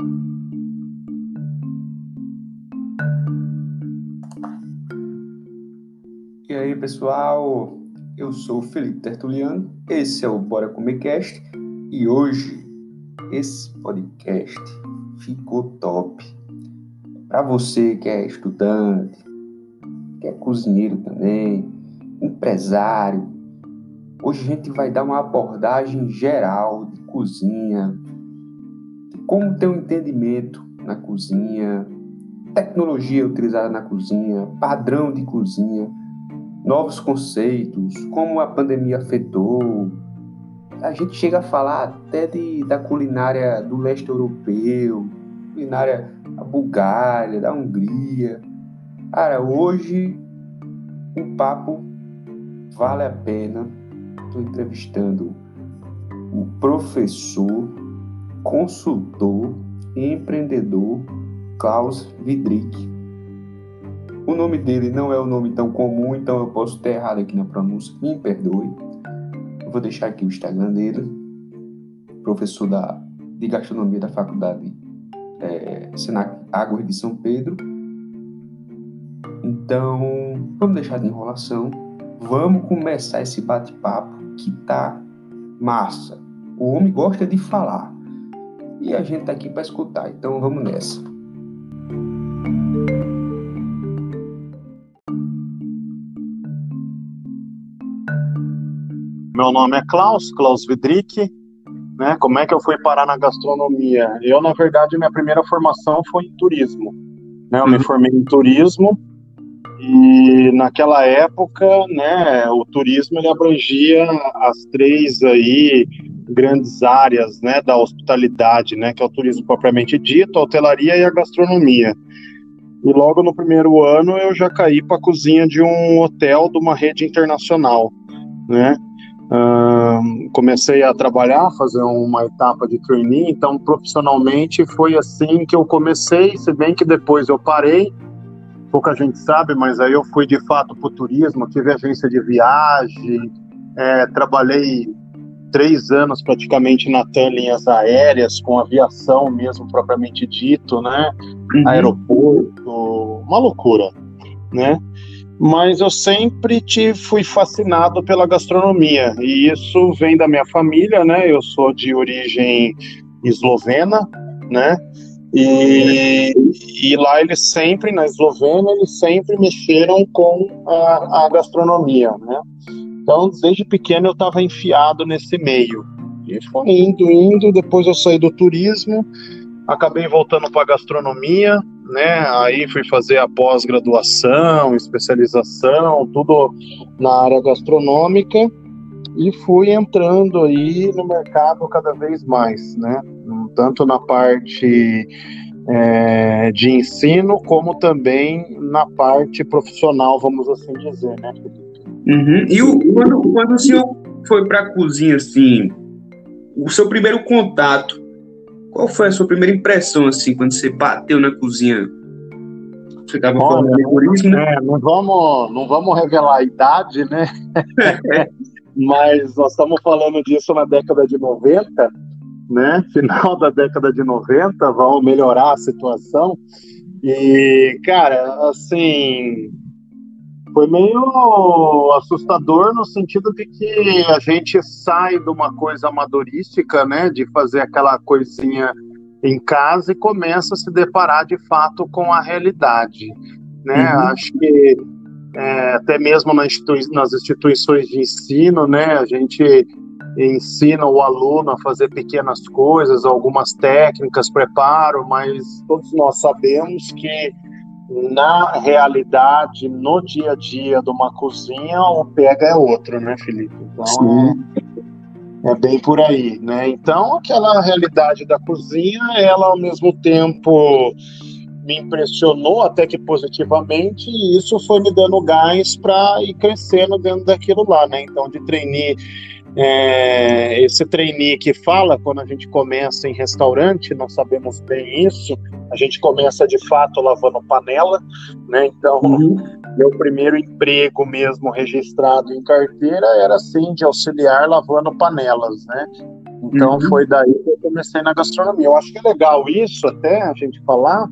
E aí, pessoal? Eu sou o Felipe Tertuliano, esse é o Bora Comer Cast e hoje esse podcast ficou top. Para você que é estudante, que é cozinheiro também, empresário, hoje a gente vai dar uma abordagem geral de cozinha, como ter um entendimento na cozinha, tecnologia utilizada na cozinha, padrão de cozinha novos conceitos, como a pandemia afetou. A gente chega a falar até de, da culinária do leste europeu, culinária da Bulgária, da Hungria. Cara, hoje o papo vale a pena. Estou entrevistando o professor, consultor e empreendedor Klaus Vidrick o nome dele não é um nome tão comum, então eu posso ter errado aqui na pronúncia, me perdoe. Eu vou deixar aqui o Instagram dele, professor da, de gastronomia da faculdade é, Senac Águas de São Pedro. Então, vamos deixar de enrolação, vamos começar esse bate-papo que tá massa. O homem gosta de falar e a gente tá aqui para escutar, então vamos nessa. Meu nome é Klaus, Klaus Vidrick. Né? Como é que eu fui parar na gastronomia? Eu, na verdade, minha primeira formação foi em turismo. Né? Eu me uhum. formei em turismo e naquela época, né, o turismo ele abrangia as três aí grandes áreas, né, da hospitalidade, né, que é o turismo propriamente dito, a hotelaria e a gastronomia. E logo no primeiro ano eu já caí para a cozinha de um hotel de uma rede internacional, né? Comecei a trabalhar, fazer uma etapa de trainee, então profissionalmente foi assim que eu comecei, se bem que depois eu parei, pouca gente sabe, mas aí eu fui de fato para o turismo, tive agência de viagem, é, trabalhei três anos praticamente na TAM Linhas Aéreas, com aviação mesmo propriamente dito, né, uhum. aeroporto, uma loucura, né, mas eu sempre te fui fascinado pela gastronomia e isso vem da minha família, né? Eu sou de origem eslovena, né? E, e lá eles sempre, na Eslovênia, eles sempre mexeram com a, a gastronomia, né? Então, desde pequeno eu estava enfiado nesse meio. E foi indo, indo, depois eu saí do turismo, acabei voltando para a gastronomia, né? Aí fui fazer a pós-graduação, especialização, tudo na área gastronômica e fui entrando aí no mercado cada vez mais, né? Tanto na parte é, de ensino como também na parte profissional, vamos assim dizer, né? Uhum. E o, quando, quando o senhor foi para a cozinha, assim, o seu primeiro contato qual foi a sua primeira impressão, assim, quando você bateu na cozinha? Você estava falando de turismo, né? É, não, vamos, não vamos revelar a idade, né? Mas nós estamos falando disso na década de 90, né? Final da década de 90, vamos melhorar a situação. E, cara, assim, foi meio assustador no sentido de que a gente sai de uma coisa amadorística, né, de fazer aquela coisinha em casa e começa a se deparar de fato com a realidade, né? Uhum. Acho que é, até mesmo nas, institui nas instituições de ensino, né, a gente ensina o aluno a fazer pequenas coisas, algumas técnicas, preparo, mas todos nós sabemos que na realidade, no dia a dia de uma cozinha, o pega é outro, né, Felipe? Então é, é, bem por aí, né? Então aquela realidade da cozinha, ela ao mesmo tempo me impressionou até que positivamente e isso foi me dando gás para ir crescendo dentro daquilo lá, né? Então de treinar é, esse trainee que fala quando a gente começa em restaurante, nós sabemos bem isso, a gente começa de fato lavando panela, né? Então, uhum. meu primeiro emprego mesmo registrado em carteira era assim, de auxiliar lavando panelas, né? Então uhum. foi daí que eu comecei na gastronomia. Eu acho que é legal isso até a gente falar,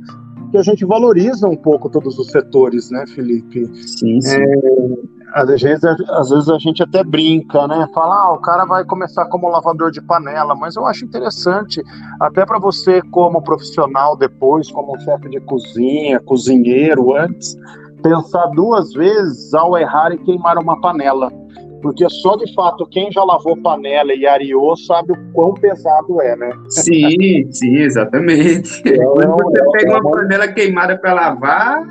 que a gente valoriza um pouco todos os setores, né, Felipe? Sim, sim. É, às vezes, às vezes a gente até brinca, né? Fala, ah, o cara vai começar como lavador de panela, mas eu acho interessante, até para você, como profissional, depois, como chefe de cozinha, cozinheiro, antes, pensar duas vezes ao errar e queimar uma panela. Porque só de fato quem já lavou panela e areou sabe o quão pesado é, né? Sim, sim, exatamente. É, Quando você é, pega uma panela queimada para lavar,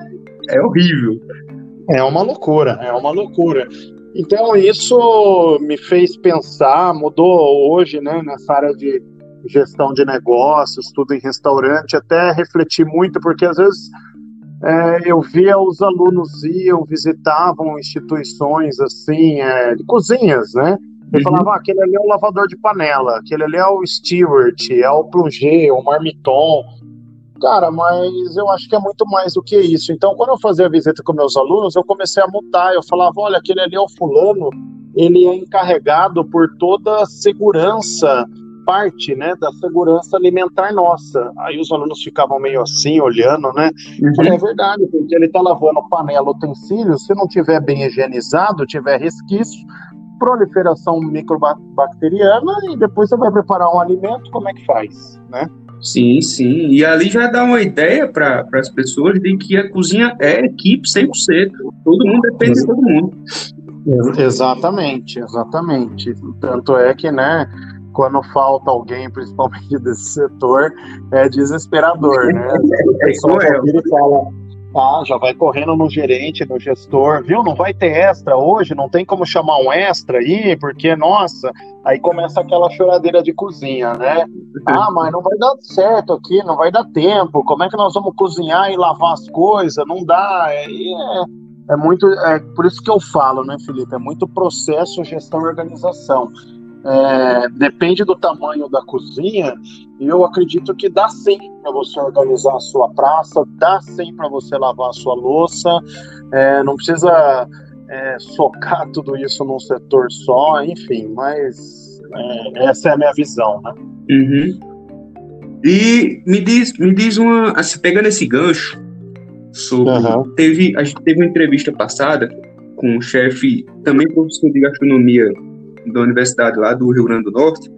é horrível. É uma loucura, é uma loucura. Então isso me fez pensar, mudou hoje, né, nessa área de gestão de negócios, tudo em restaurante, até refleti muito, porque às vezes é, eu via os alunos iam, visitavam instituições assim, é, de cozinhas, né? E uhum. falava, ah, aquele ali é o lavador de panela, aquele ali é o steward, é o plunger, o marmiton. Cara, mas eu acho que é muito mais do que isso. Então, quando eu fazia a visita com meus alunos, eu comecei a mudar. Eu falava, olha, aquele ali é o fulano, ele é encarregado por toda a segurança, parte, né, da segurança alimentar nossa. Aí os alunos ficavam meio assim, olhando, né? Uhum. Falei, é verdade, porque ele tá lavando panela, utensílio, se não tiver bem higienizado, tiver resquício, proliferação microbacteriana e depois você vai preparar um alimento, como é que faz, né? Sim, sim. E ali já dá uma ideia para as pessoas de que a cozinha é equipe 100%. Todo mundo depende de todo mundo. Exatamente, exatamente. Tanto é que, né, quando falta alguém, principalmente desse setor, é desesperador, né? O pessoal é, fala, ah, já vai correndo no gerente, no gestor, viu? Não vai ter extra hoje, não tem como chamar um extra aí, porque, nossa, aí começa aquela choradeira de cozinha, né? Ah, mas não vai dar certo aqui, não vai dar tempo, como é que nós vamos cozinhar e lavar as coisas? Não dá, é, é, é muito, é por isso que eu falo, né, Felipe? É muito processo, gestão e organização. É, depende do tamanho da cozinha, e eu acredito que dá sim para você organizar a sua praça, dá sim para você lavar a sua louça, é, não precisa é, socar tudo isso num setor só, enfim, mas é, essa é a minha visão, né? Uhum. E me diz, me diz uma, assim, pegando esse gancho, sobre, uhum. teve, a gente teve uma entrevista passada com um chefe, também professor de gastronomia da universidade lá do Rio Grande do Norte.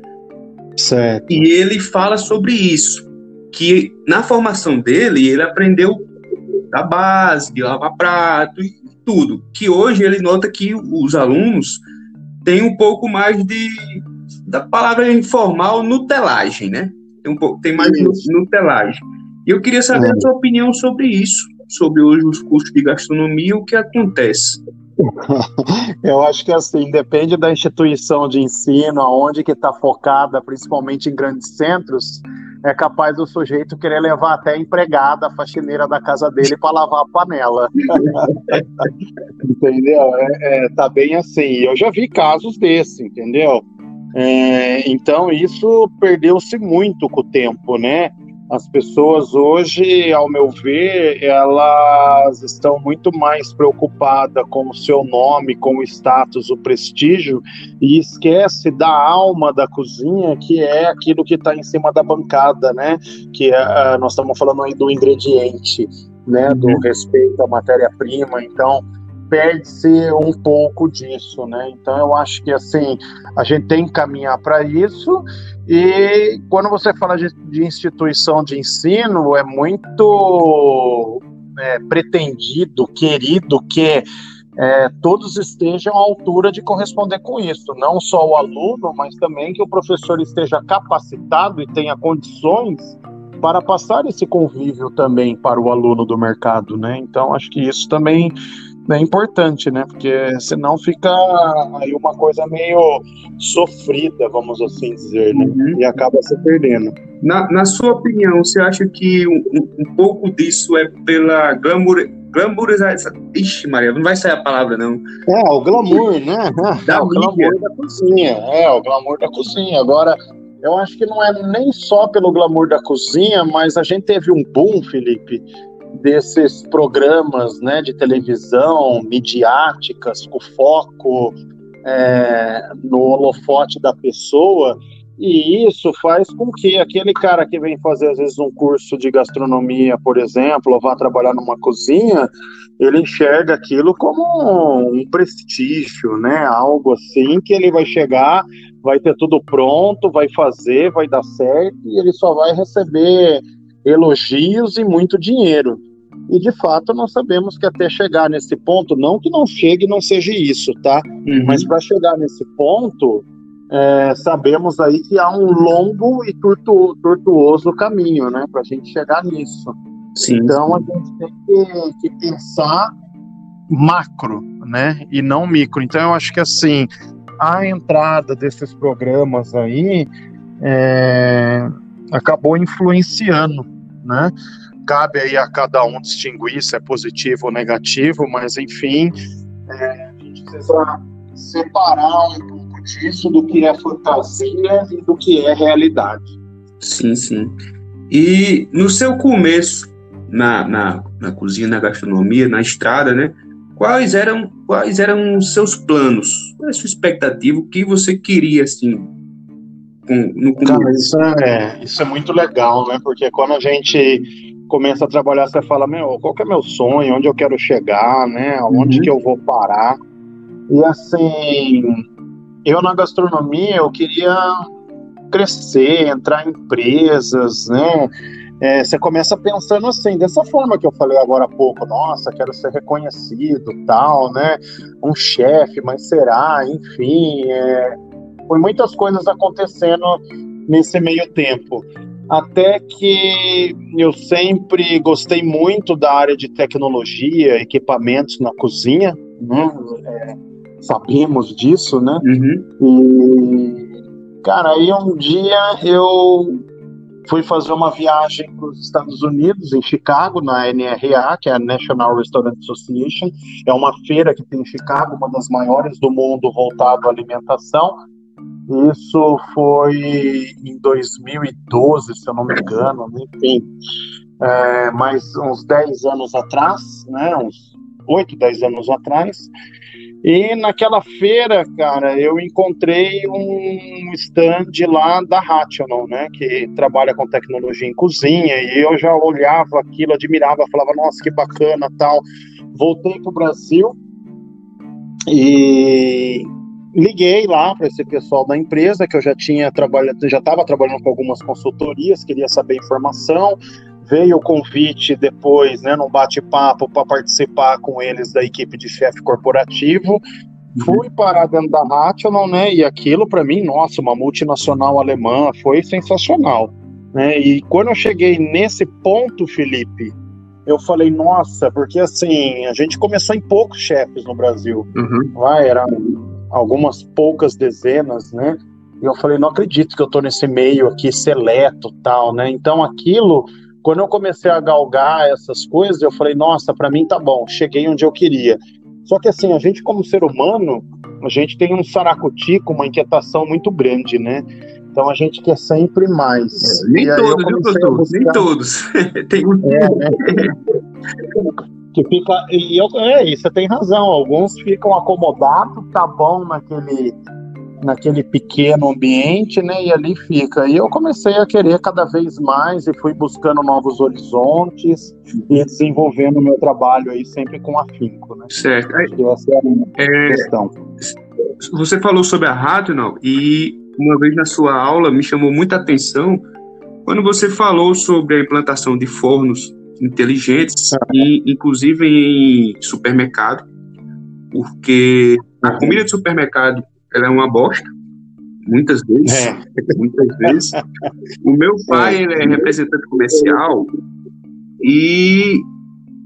Certo. E ele fala sobre isso, que na formação dele ele aprendeu da base, de lavar prato e tudo. Que hoje ele nota que os alunos têm um pouco mais de da palavra informal nutelagem, né? Tem um pouco, tem mais isso. nutelagem. E eu queria saber é. a sua opinião sobre isso, sobre hoje os cursos de gastronomia, o que acontece. Eu acho que assim, depende da instituição de ensino, aonde que está focada, principalmente em grandes centros, é capaz do sujeito querer levar até a empregada, a faxineira da casa dele para lavar a panela. entendeu? É, é, tá bem assim. Eu já vi casos desse, entendeu? É, então isso perdeu-se muito com o tempo, né? As pessoas hoje, ao meu ver, elas estão muito mais preocupadas com o seu nome, com o status, o prestígio, e esquece da alma da cozinha, que é aquilo que está em cima da bancada, né? Que é, ah, nós estamos falando aí do ingrediente, né? Do uhum. respeito à matéria-prima. Então, perde-se um pouco disso, né? Então eu acho que assim a gente tem que caminhar para isso e quando você fala de, de instituição de ensino é muito é, pretendido, querido que é, todos estejam à altura de corresponder com isso, não só o aluno, mas também que o professor esteja capacitado e tenha condições para passar esse convívio também para o aluno do mercado, né? Então acho que isso também é importante, né? Porque senão fica aí uma coisa meio sofrida, vamos assim dizer, né? Uhum. E acaba se perdendo. Na, na sua opinião, você acha que um, um pouco disso é pela glamour, glamourização? Ixi, Maria, não vai sair a palavra, não. É, o glamour, né? Da é, o glamour da cozinha. É, o glamour da cozinha. Agora, eu acho que não é nem só pelo glamour da cozinha, mas a gente teve um boom, Felipe, desses programas né, de televisão, midiáticas, com foco é, no holofote da pessoa, E isso faz com que aquele cara que vem fazer, às vezes, um curso de gastronomia, por exemplo, ou vá trabalhar numa cozinha, ele enxerga aquilo como um prestígio, né? Algo assim que ele vai chegar, vai ter tudo pronto, vai fazer, vai dar certo, e ele só vai receber elogios e muito dinheiro. E de fato nós sabemos que até chegar nesse ponto, não que não chegue não seja isso, tá? Uhum. Mas para chegar nesse ponto, é, sabemos aí que há um longo e tortu tortuoso caminho, né, para a gente chegar nisso. Sim, então sim. a gente tem que, que, pensar macro, né, e não micro. Então eu acho que assim a entrada desses programas aí é, acabou influenciando, né? Cabe aí a cada um distinguir se é positivo ou negativo, mas enfim, é, a gente precisa separar um pouco disso do que é fantasia e do que é realidade. Sim, sim. E no seu começo na, na, na cozinha, na gastronomia, na estrada, né? Quais eram quais eram os seus planos? Qual é a sua expectativa? O que você queria assim? No Cara, isso é, isso é muito legal, né? Porque quando a gente começa a trabalhar, você fala, meu, qual que é meu sonho, onde eu quero chegar, né? Onde uhum. que eu vou parar? E assim, eu na gastronomia eu queria crescer, entrar em empresas, né? É, você começa pensando assim, dessa forma que eu falei agora há pouco, nossa, quero ser reconhecido, tal, né? Um chefe, mas será? Enfim, é, foi muitas coisas acontecendo nesse meio tempo até que eu sempre gostei muito da área de tecnologia, equipamentos na cozinha, né? É, sabemos disso, né? Uhum. E, cara, aí um dia eu fui fazer uma viagem para os Estados Unidos, em Chicago, na NRA, que é a National Restaurant Association. É uma feira que tem em Chicago, uma das maiores do mundo voltado à alimentação. Isso foi em 2012, se eu não me engano, enfim, é, mais uns 10 anos atrás, né, uns 8, 10 anos atrás. E naquela feira, cara, eu encontrei um stand lá da Rational, né, que trabalha com tecnologia em cozinha, e eu já olhava aquilo, admirava, falava, nossa, que bacana, tal. Voltei para o Brasil e liguei lá para esse pessoal da empresa que eu já tinha trabalhado, já estava trabalhando com algumas consultorias, queria saber informação. Veio o convite depois, né, num bate-papo para participar com eles da equipe de chefe corporativo. Uhum. Fui parar dentro da Rational, né? E aquilo para mim, nossa, uma multinacional alemã, foi sensacional, né? E quando eu cheguei nesse ponto, Felipe, eu falei, nossa, porque assim, a gente começou em poucos chefes no Brasil. Uhum. Lá era algumas poucas dezenas, né? E eu falei, não acredito que eu tô nesse meio aqui seleto, tal, né? Então aquilo, quando eu comecei a galgar essas coisas, eu falei, nossa, para mim tá bom, cheguei onde eu queria. Só que assim, a gente como ser humano, a gente tem um saracutico, uma inquietação muito grande, né? Então a gente quer sempre mais. É, nem, todos, viu, buscar... nem todos, tem um... é, né? que fica e eu, é, você tem razão. Alguns ficam acomodados, tá bom naquele naquele pequeno ambiente, né? E ali fica. E eu comecei a querer cada vez mais e fui buscando novos horizontes e desenvolvendo o meu trabalho aí sempre com afinco, né? Certo. essa é a é, questão. Você falou sobre a Rational e uma vez na sua aula me chamou muita atenção quando você falou sobre a implantação de fornos inteligentes, e, inclusive em supermercado, porque a comida de supermercado ela é uma bosta, muitas vezes. É. Muitas vezes. O meu pai é. é representante comercial e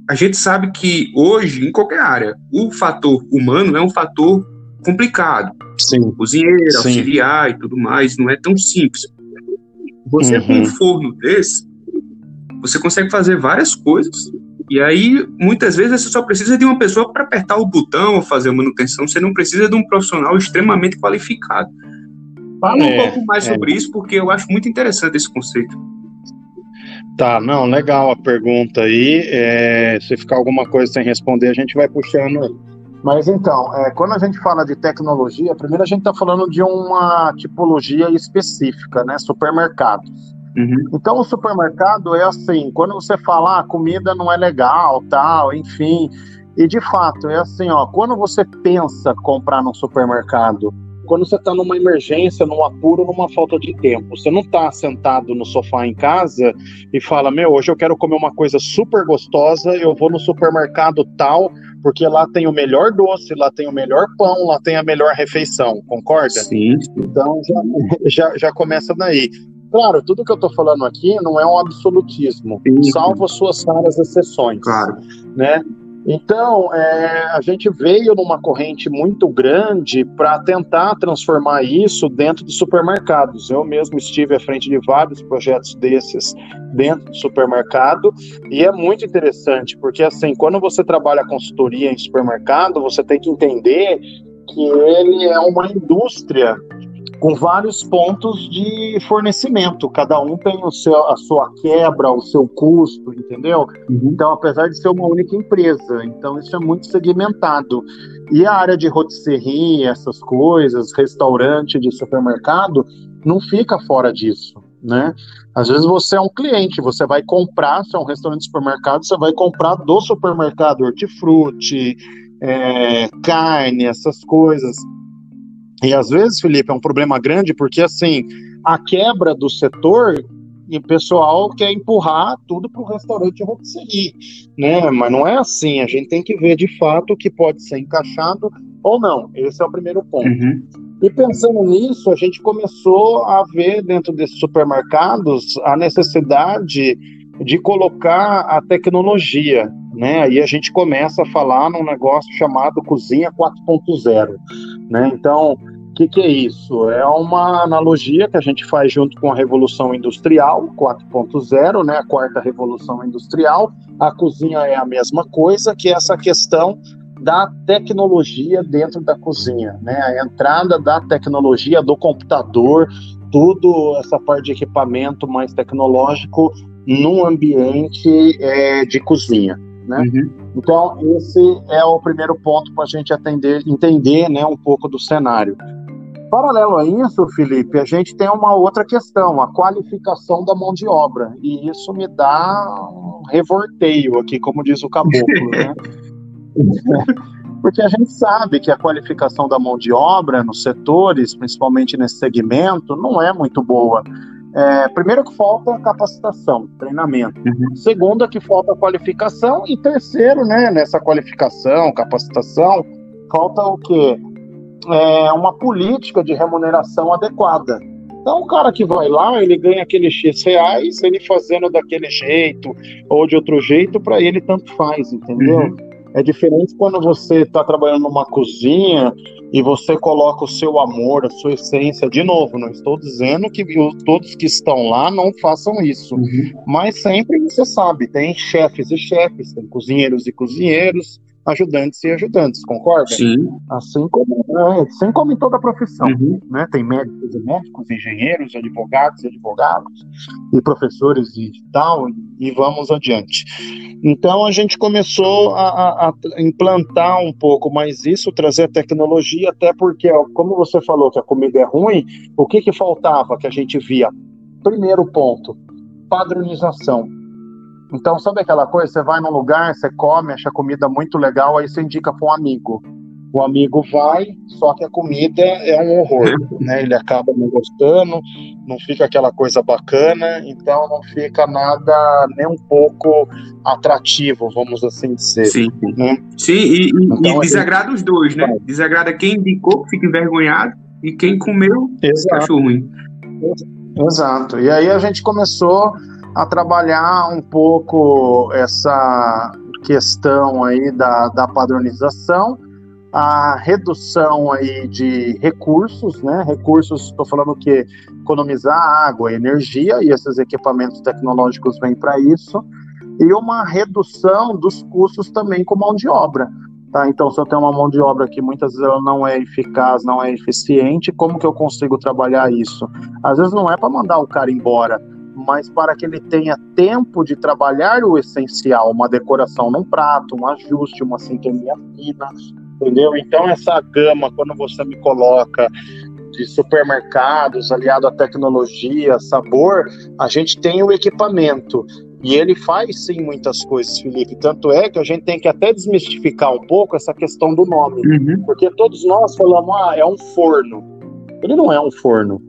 a gente sabe que hoje, em qualquer área, o fator humano é um fator complicado. Sim. Cozinheiro, Sim. auxiliar e tudo mais, não é tão simples. Você uhum. com um forno desse, você consegue fazer várias coisas. E aí, muitas vezes, você só precisa de uma pessoa para apertar o botão ou fazer a manutenção. Você não precisa de um profissional extremamente qualificado. Fala é, um pouco mais é. sobre isso, porque eu acho muito interessante esse conceito. Tá, não, legal a pergunta aí. É, se ficar alguma coisa sem responder, a gente vai puxando Mas então, é, quando a gente fala de tecnologia, primeiro a gente está falando de uma tipologia específica, né? Supermercados. Uhum. Então, o supermercado é assim: quando você fala, ah, a comida não é legal, tal, enfim. E de fato, é assim: ó, quando você pensa comprar num supermercado, quando você está numa emergência, num apuro, numa falta de tempo. Você não está sentado no sofá em casa e fala: Meu, hoje eu quero comer uma coisa super gostosa, eu vou no supermercado tal, porque lá tem o melhor doce, lá tem o melhor pão, lá tem a melhor refeição, concorda? Sim. Então já, já, já começa daí. Claro, tudo que eu estou falando aqui não é um absolutismo, Sim. salvo as suas raras exceções. Claro. Né? Então, é, a gente veio numa corrente muito grande para tentar transformar isso dentro de supermercados. Eu mesmo estive à frente de vários projetos desses dentro do supermercado e é muito interessante, porque assim, quando você trabalha consultoria em supermercado, você tem que entender que ele é uma indústria com vários pontos de fornecimento. Cada um tem o seu, a sua quebra, o seu custo, entendeu? Uhum. Então, apesar de ser uma única empresa, então isso é muito segmentado. E a área de rotisserie, essas coisas, restaurante de supermercado, não fica fora disso, né? Às vezes você é um cliente, você vai comprar, se é um restaurante de supermercado, você vai comprar do supermercado hortifruti, é, carne, essas coisas. E às vezes, Felipe, é um problema grande porque assim a quebra do setor e o pessoal quer empurrar tudo para o restaurante rotisserie, né? Mas não é assim. A gente tem que ver de fato o que pode ser encaixado ou não. Esse é o primeiro ponto. Uhum. E pensando nisso, a gente começou a ver dentro desses supermercados a necessidade de colocar a tecnologia, né? Aí a gente começa a falar num negócio chamado cozinha 4.0, né? Então, o que, que é isso? É uma analogia que a gente faz junto com a Revolução Industrial 4.0, né? A quarta Revolução Industrial. A cozinha é a mesma coisa, que é essa questão da tecnologia dentro da cozinha, né? A entrada da tecnologia do computador, tudo essa parte de equipamento mais tecnológico num ambiente é, de cozinha. Né? Uhum. Então, esse é o primeiro ponto para a gente atender, entender né, um pouco do cenário. Paralelo a isso, Felipe, a gente tem uma outra questão, a qualificação da mão de obra. E isso me dá um revorteio aqui, como diz o caboclo. né? Porque a gente sabe que a qualificação da mão de obra nos setores, principalmente nesse segmento, não é muito boa. É, primeiro que falta capacitação, treinamento. Uhum. Segundo é que falta qualificação. E terceiro, né, nessa qualificação, capacitação, falta o quê? É, uma política de remuneração adequada. Então, o cara que vai lá, ele ganha aquele X reais, ele fazendo daquele jeito ou de outro jeito, para ele tanto faz, entendeu? Uhum. É diferente quando você está trabalhando numa cozinha e você coloca o seu amor, a sua essência. De novo, não estou dizendo que todos que estão lá não façam isso, uhum. mas sempre você sabe, tem chefes e chefes, tem cozinheiros e cozinheiros, ajudantes e ajudantes, concorda? Sim. Assim como, é, assim como em toda profissão, uhum. né? Tem médicos e médicos, engenheiros, advogados e advogados, e professores e tal, e vamos adiante. Então a gente começou a, a, implantar um pouco mais isso, trazer tecnologia, até porque, como você falou que a comida é ruim, o que que faltava que a gente via? Primeiro ponto, padronização então, sabe aquela coisa? Você vai num lugar, você come, acha a comida muito legal, aí você indica para um amigo. O amigo vai, só que a comida é um horror, né? Ele acaba não gostando, não fica aquela coisa bacana, então não fica nada nem um pouco atrativo, vamos assim dizer. Sim, né? Sim e, então, e desagrada gente... os dois, né? Desagrada quem indicou, fica envergonhado, e quem comeu, Exato. achou ruim. Exato. E aí a gente começou a trabalhar um pouco essa questão aí da, da padronização, a redução aí de recursos, né? Recursos, estou falando que economizar água, energia e esses equipamentos tecnológicos vêm para isso, e uma redução dos custos também com mão de obra. Tá? Então, se eu tenho uma mão de obra que muitas vezes ela não é eficaz, não é eficiente, como que eu consigo trabalhar isso? Às vezes não é para mandar o cara embora, mas para que ele tenha tempo de trabalhar o essencial, uma decoração num prato, um ajuste, uma sintonia fina, entendeu? Então essa gama, quando você me coloca de supermercados aliado à tecnologia, sabor, a gente tem o equipamento. E ele faz sim muitas coisas, Felipe. Tanto é que a gente tem que até desmistificar um pouco essa questão do nome. Uhum. Porque todos nós falamos, ah, é um forno. Ele não é um forno.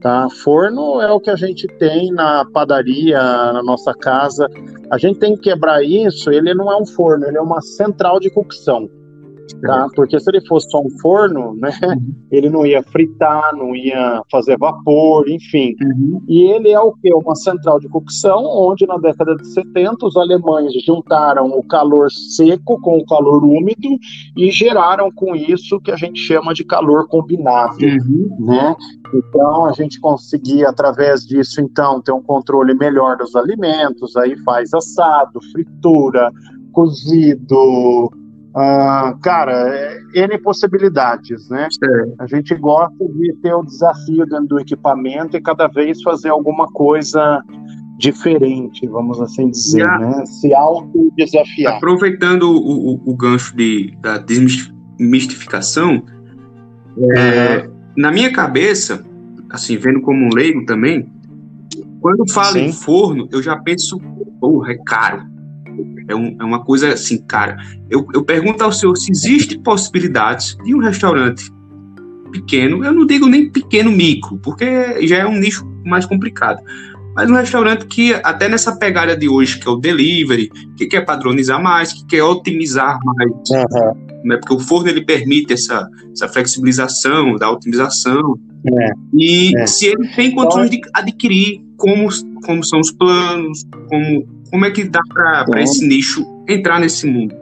Tá? Forno é o que a gente tem na padaria, na nossa casa. A gente tem que quebrar isso. Ele não é um forno, ele é uma central de cocção. Tá? Porque se ele fosse só um forno, né, uhum. ele não ia fritar, não ia fazer vapor, enfim. Uhum. E ele é o que? Uma central de cocção, onde na década de 70 os alemães juntaram o calor seco com o calor úmido e geraram com isso que a gente chama de calor combinado, uhum. né? Então a gente conseguia através disso então ter um controle melhor dos alimentos, aí faz assado, fritura, cozido, ah, cara, é N possibilidades, né? A gente gosta de ter o desafio dentro do equipamento e cada vez fazer alguma coisa diferente, vamos assim dizer, a, né? Se auto-desafiar. Aproveitando o, o, o, gancho de, da desmistificação, é, na minha cabeça, assim, vendo como um leigo também, quando falo Sim. em forno, eu já penso, porra, é caro é, um, é uma coisa assim, cara. Eu, eu pergunto ao senhor se existe possibilidades de um restaurante pequeno, eu não digo nem pequeno micro, porque já é um nicho mais complicado. Mas um restaurante que, até nessa pegada de hoje, que é o delivery, que quer padronizar mais, que quer otimizar mais, uhum. né? porque o forno ele permite essa, essa flexibilização, da otimização. É. E é. se ele tem condições de adquirir como, como são os planos, como como é que dá para esse nicho entrar nesse mundo?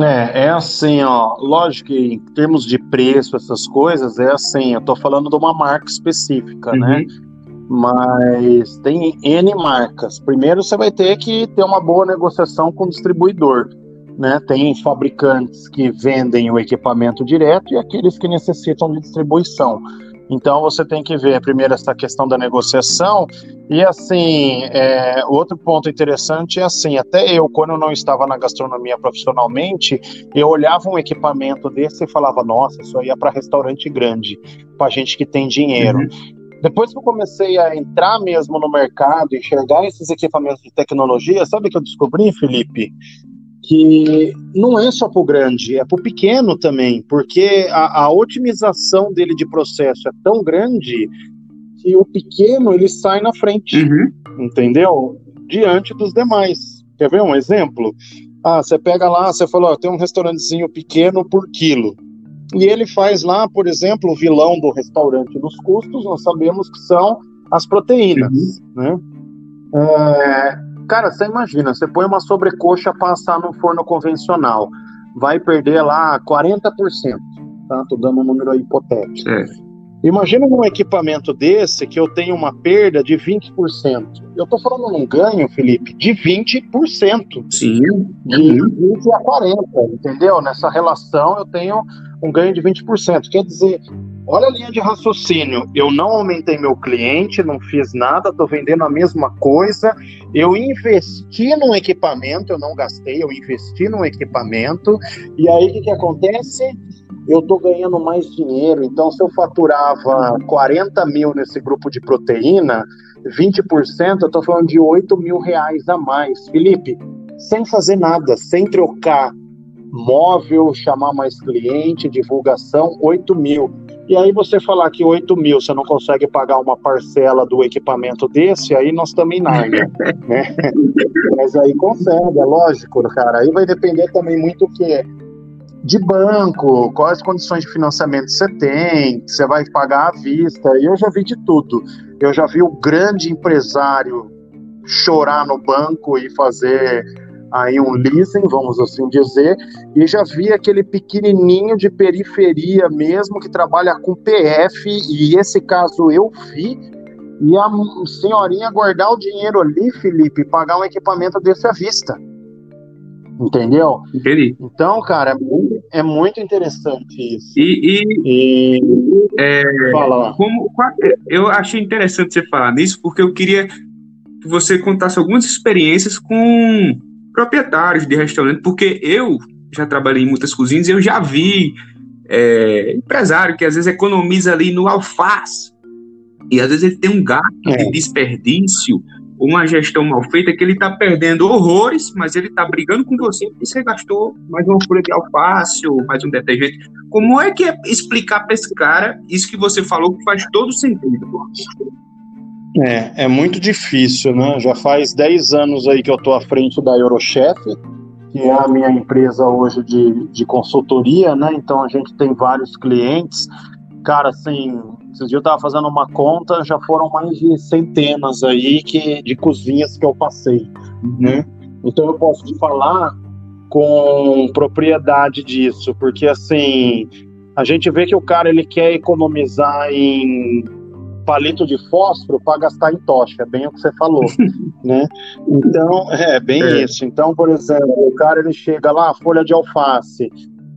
É, é assim, ó, lógico que em termos de preço, essas coisas, é assim, eu tô falando de uma marca específica, né? uhum. né? Mas tem N marcas. Primeiro você vai ter que ter uma boa negociação com o distribuidor, né? Tem fabricantes que vendem o equipamento direto e aqueles que necessitam de distribuição. Então você tem que ver primeiro essa questão da negociação e assim é, outro ponto interessante é assim até eu quando eu não estava na gastronomia profissionalmente eu olhava um equipamento desse e falava nossa isso aí é para restaurante grande para gente que tem dinheiro uhum. Depois que eu comecei a entrar mesmo no mercado, enxergar esses equipamentos de tecnologia, sabe o que eu descobri, Felipe? Que não é só para o grande, é para o pequeno também, porque a, a, otimização dele de processo é tão grande que o pequeno ele sai na frente, uhum. entendeu? Diante dos demais. Quer ver um exemplo? Ah, você pega lá, você falou, tem um restaurantezinho pequeno por quilo. E ele faz lá, por exemplo, o vilão do restaurante dos custos, nós sabemos que são as proteínas, uhum. né? É, Cara, você imagina, você põe uma sobrecoxa para assar no forno convencional, vai perder lá 40%, tá? Tô dando um número hipotético. É. Imagina um equipamento desse que eu tenho uma perda de 20%. Eu tô falando um ganho, Felipe, de 20%. Sim. De 20 a 40, entendeu? Nessa relação eu tenho um ganho de 20%. Quer dizer, olha a linha de raciocínio. Eu não aumentei meu cliente, não fiz nada, estou vendendo a mesma coisa. Eu investi num equipamento, eu não gastei, eu investi num equipamento. E aí o que, que acontece? Eu estou ganhando mais dinheiro. Então, se eu faturava 40 mil nesse grupo de proteína, 20%, eu estou falando de 8 mil reais a mais. Felipe, sem fazer nada, sem trocar móvel, chamar mais cliente, divulgação, 8 mil. E aí você falar que 8 mil você não consegue pagar uma parcela do equipamento desse, aí nós estamos em Nárnia, né? Mas aí consegue, é lógico, cara. Aí vai depender também muito o que de banco, quais condições de financiamento você tem, você vai pagar à vista. E eu já vi de tudo. Eu já vi o grande empresário chorar no banco e fazer aí um leasing, vamos assim dizer, e já vi aquele pequenininho de periferia mesmo que trabalha com PF, e esse caso eu vi, e a senhorinha guardar o dinheiro ali, Felipe, pagar um equipamento desse à vista. Entendeu? Entendi. Então, cara, é muito interessante isso. E, e, e é, Fala como eu achei interessante você falar nisso, porque eu queria que você contasse algumas experiências com proprietários de restaurante, porque eu, já trabalhei em muitas cozinhas e eu já vi é, empresário que às vezes economiza ali no alface e às vezes ele tem um gasto é. de desperdício uma gestão mal feita que ele está perdendo horrores, mas ele está brigando com você porque você gastou mais uma folha de alface ou mais um detergente. Como é que é explicar para esse cara isso que você falou que faz todo sentido? É, é muito difícil, né? Já faz 10 anos aí que eu estou à frente da Eurochef, que é a minha empresa hoje de, de consultoria, né? Então a gente tem vários clientes. Cara, assim, esses dias eu estava fazendo uma conta, já foram mais de centenas aí que, de cozinhas que eu passei, né? Então eu posso te falar com propriedade disso, porque assim, a gente vê que o cara ele quer economizar em palito de fósforo para gastar em tocha, é bem o que você falou, né? Então, é bem é. isso. Então, por exemplo, o cara ele chega lá, folha de alface,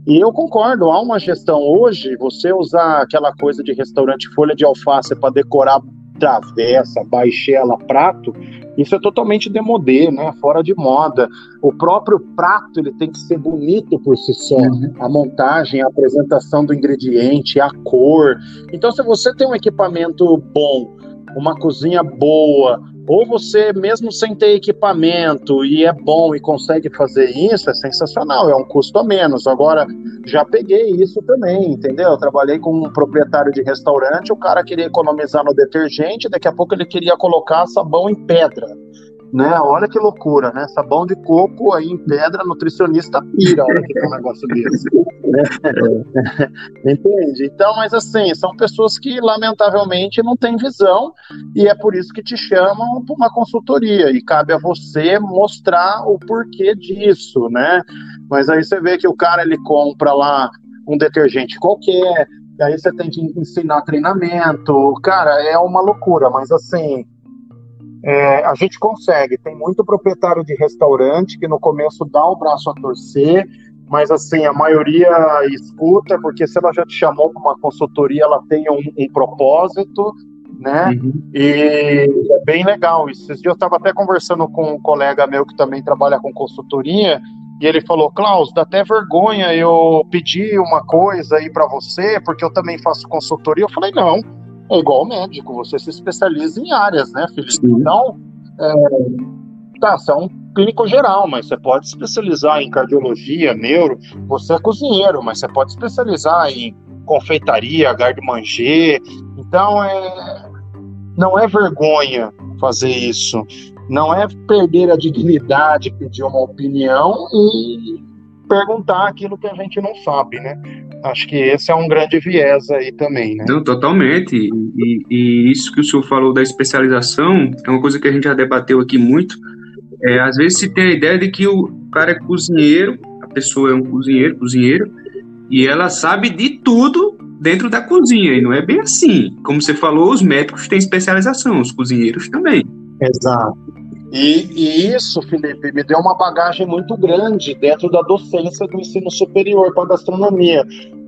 e eu concordo, há uma gestão hoje, você usar aquela coisa de restaurante folha de alface para decorar travessa, baixela, prato, isso é totalmente demodê, né? Fora de moda. O próprio prato ele tem que ser bonito por si só. Uhum. A montagem, a apresentação do ingrediente, a cor. Então, se você tem um equipamento bom, uma cozinha boa, ou você, mesmo sem ter equipamento e é bom e consegue fazer isso, é sensacional, é um custo a menos. Agora, já peguei isso também, entendeu? Eu trabalhei com um proprietário de restaurante, o cara queria economizar no detergente, daqui a pouco ele queria colocar sabão em pedra né? Olha que loucura, né? Sabão de coco aí em pedra, nutricionista pira, olha que é um negócio desse. Entende? Então, mas assim, são pessoas que lamentavelmente não têm visão e é por isso que te chamam para uma consultoria e cabe a você mostrar o porquê disso, né? Mas aí você vê que o cara ele compra lá um detergente qualquer, aí você tem que ensinar treinamento, cara, é uma loucura, mas assim, é, a gente consegue. Tem muito proprietário de restaurante que no começo dá o braço a torcer, mas assim, a maioria escuta, porque se ela já te chamou para uma consultoria, ela tem um, um propósito, né? Uhum. E é bem legal. Esses dias eu estava até conversando com um colega meu que também trabalha com consultoria, e ele falou: Klaus, dá até vergonha eu pedir uma coisa aí para você, porque eu também faço consultoria. Eu falei: não é igual médico, você se especializa em áreas, né, Felipe? Sim. Então, é, tá, você é um clínico geral, mas você pode especializar em cardiologia, neuro, você é cozinheiro, mas você pode especializar em confeitaria, garde-manger. Então, é, não é vergonha fazer isso, não é perder a dignidade, pedir uma opinião e perguntar aquilo que a gente não sabe, né? Acho que esse é um grande viés aí também, né? Não, totalmente. E, e, isso que o senhor falou da especialização é uma coisa que a gente já debateu aqui muito. É, às vezes se tem a ideia de que o cara é cozinheiro, a pessoa é um cozinheiro, cozinheiro, e ela sabe de tudo dentro da cozinha, e não é bem assim. Como você falou, os médicos têm especialização, os cozinheiros também. Exato. E, e, isso, Felipe, me deu uma bagagem muito grande dentro da docência do ensino superior para gastronomia,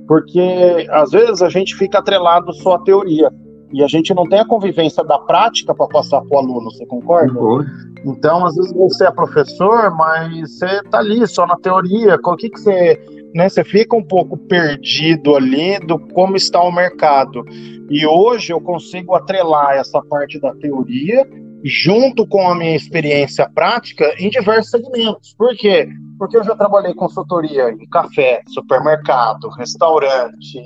porque às vezes a gente fica atrelado só à teoria e a gente não tem a convivência da prática para passar para o aluno, você concorda? Uhum. Então, às vezes você é professor, mas você está ali só na teoria, com o que, que você. Né, você fica um pouco perdido ali do como está o mercado. E hoje eu consigo atrelar essa parte da teoria junto com a minha experiência prática em diversos segmentos. Por quê? Porque eu já trabalhei consultoria em café, supermercado, restaurante,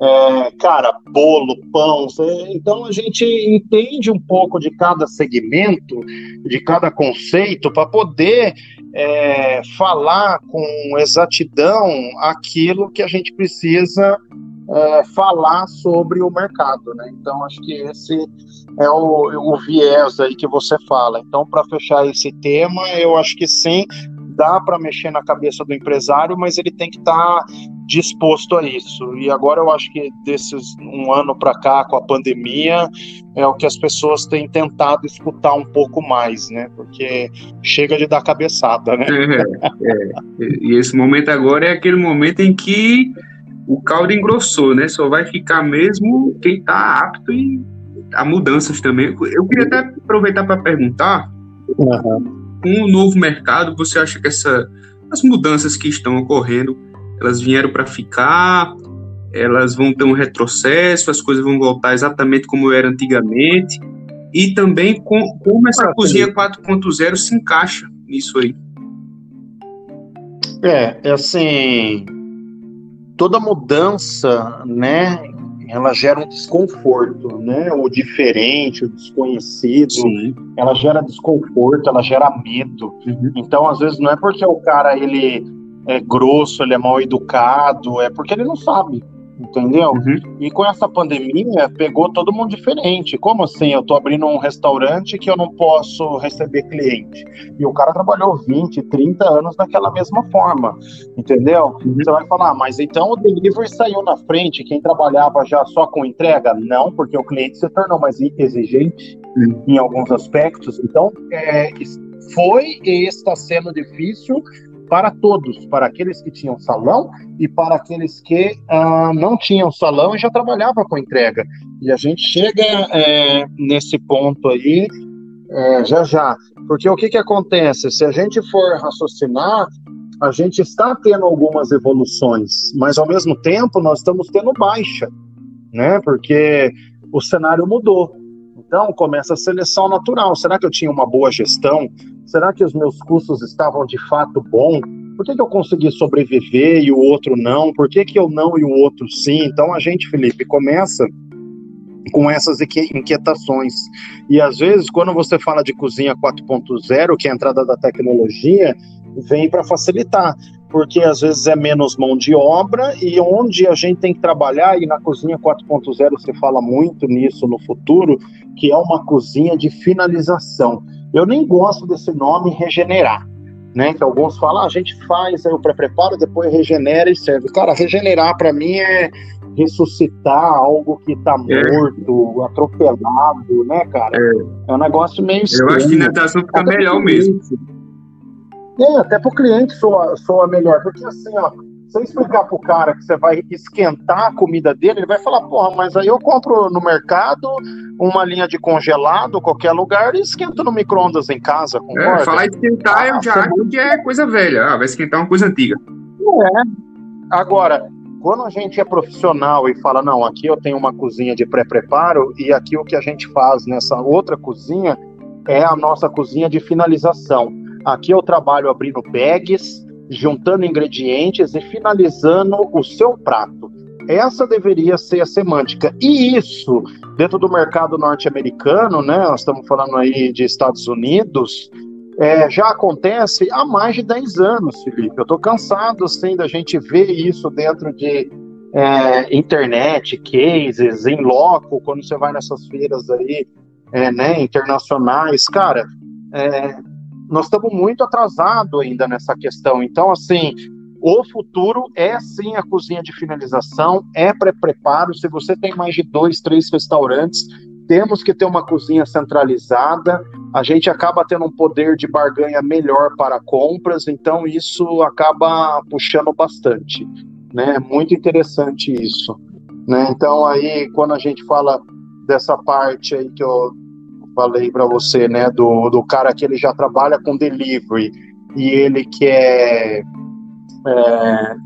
é, cara, bolo, pão. Então a gente entende um pouco de cada segmento, de cada conceito, para poder é, falar com exatidão aquilo que a gente precisa é, falar sobre o mercado, né? Então acho que esse é o, o viés aí que você fala. Então, para fechar esse tema, eu acho que sim, dá para mexer na cabeça do empresário, mas ele tem que estar tá disposto a isso. E agora eu acho que desses um ano para cá com a pandemia é o que as pessoas têm tentado escutar um pouco mais, né? Porque chega de dar cabeçada, né? É, é. E esse momento agora é aquele momento em que o caldo engrossou, né? Só vai ficar mesmo quem está apto e a mudanças também. Eu queria até aproveitar para perguntar, uhum. com o novo mercado, você acha que essa as mudanças que estão ocorrendo, elas vieram para ficar, elas vão ter um retrocesso, as coisas vão voltar exatamente como era antigamente, e também com, como essa ah, cozinha 4.0 se encaixa nisso aí. É, é assim, toda mudança, né, ela gera um desconforto, né? O diferente, o desconhecido, Sim. ela gera desconforto, ela gera medo. Uhum. Então, às vezes, não é porque o cara ele é grosso, ele é mal educado, é porque ele não sabe entendeu? Uhum. E com essa pandemia, pegou todo mundo diferente. Como assim? Eu tô abrindo um restaurante que eu não posso receber cliente. E o cara trabalhou 20, 30 anos daquela mesma forma, entendeu? Uhum. Você vai falar, ah, mas então o delivery saiu na frente, quem trabalhava já só com entrega? Não, porque o cliente se tornou mais exigente uhum. em alguns aspectos. Então, é, foi e está sendo difícil para todos, para aqueles que tinham salão e para aqueles que ah, não tinham salão e já trabalhavam com entrega. E a gente chega é, nesse ponto aí é, já já. Porque o que, que acontece? Se a gente for raciocinar, a gente está tendo algumas evoluções, mas ao mesmo tempo nós estamos tendo baixa, né? Porque o cenário mudou. Então começa a seleção natural. Será que eu tinha uma boa gestão? Será que os meus custos estavam de fato bons? Por que, que eu consegui sobreviver e o outro não? Por que, que eu não e o outro sim? Então a gente, Felipe, começa com essas inquietações. E às vezes, quando você fala de cozinha 4.0, que é a entrada da tecnologia, vem para facilitar, porque às vezes é menos mão de obra e onde a gente tem que trabalhar, e na cozinha 4.0 você fala muito nisso no futuro, que é uma cozinha de finalização. Eu nem gosto desse nome regenerar, né? Que alguns falam, ah, a gente faz aí o pré-preparo, depois regenera e serve. Cara, regenerar para mim é ressuscitar algo que tá é. morto, atropelado, né, cara? É, é um negócio meio estranho. Eu acho que natação fica até melhor mesmo. É, até pro cliente soa, soa melhor, porque assim, ó, eu explicar pro cara que você vai esquentar a comida dele, ele vai falar, porra, mas aí eu compro no mercado uma linha de congelado, qualquer lugar, e esquento no micro-ondas em casa. É, falar esquentar, ah, eu já acho que é coisa velha. Ah, vai esquentar uma coisa antiga. É. Agora, quando a gente é profissional e fala, não, aqui eu tenho uma cozinha de pré-preparo, e aqui o que a gente faz nessa outra cozinha é a nossa cozinha de finalização. Aqui eu trabalho abrindo bags, juntando ingredientes e finalizando o seu prato. Essa deveria ser a semântica. E isso, dentro do mercado norte-americano, né, nós estamos falando aí de Estados Unidos, é, já acontece há mais de 10 anos, Felipe. Eu estou cansado assim, da gente ver isso dentro de é, internet, cases, em loco, quando você vai nessas feiras aí, é, né, internacionais. Cara, é, nós estamos muito atrasados ainda nessa questão. Então, assim, o futuro é sim a cozinha de finalização, é pré-preparo. Se você tem mais de dois, três restaurantes, temos que ter uma cozinha centralizada. A gente acaba tendo um poder de barganha melhor para compras, então isso acaba puxando bastante. Né? Muito interessante isso. Né? Então, aí, quando a gente fala dessa parte aí que eu falei para você, né, do, do cara que ele já trabalha com delivery e ele quer é,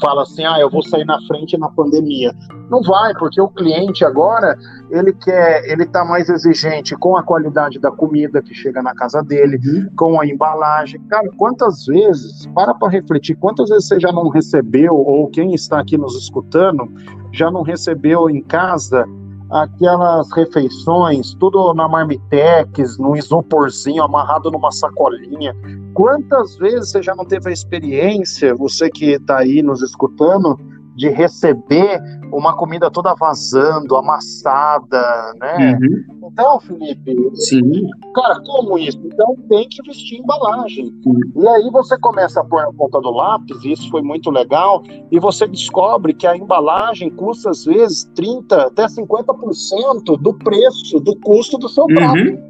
fala assim, ah, eu vou sair na frente na pandemia. Não vai, porque o cliente agora ele quer, ele tá mais exigente com a qualidade da comida que chega na casa dele, com a embalagem. Cara, quantas vezes, para para refletir, quantas vezes você já não recebeu ou quem está aqui nos escutando já não recebeu em casa aquelas refeições, tudo na marmitex, num isoporzinho amarrado numa sacolinha. Quantas vezes você já não teve a experiência, você que está aí nos escutando, de receber uma comida toda vazando, amassada, né? Uhum. Então, Felipe, Sim. cara, como isso? Então tem que vestir embalagem. Uhum. E aí você começa a pôr na ponta do lápis, e isso foi muito legal, e você descobre que a embalagem custa às vezes 30 até 50% do preço, do custo do seu uhum. prato.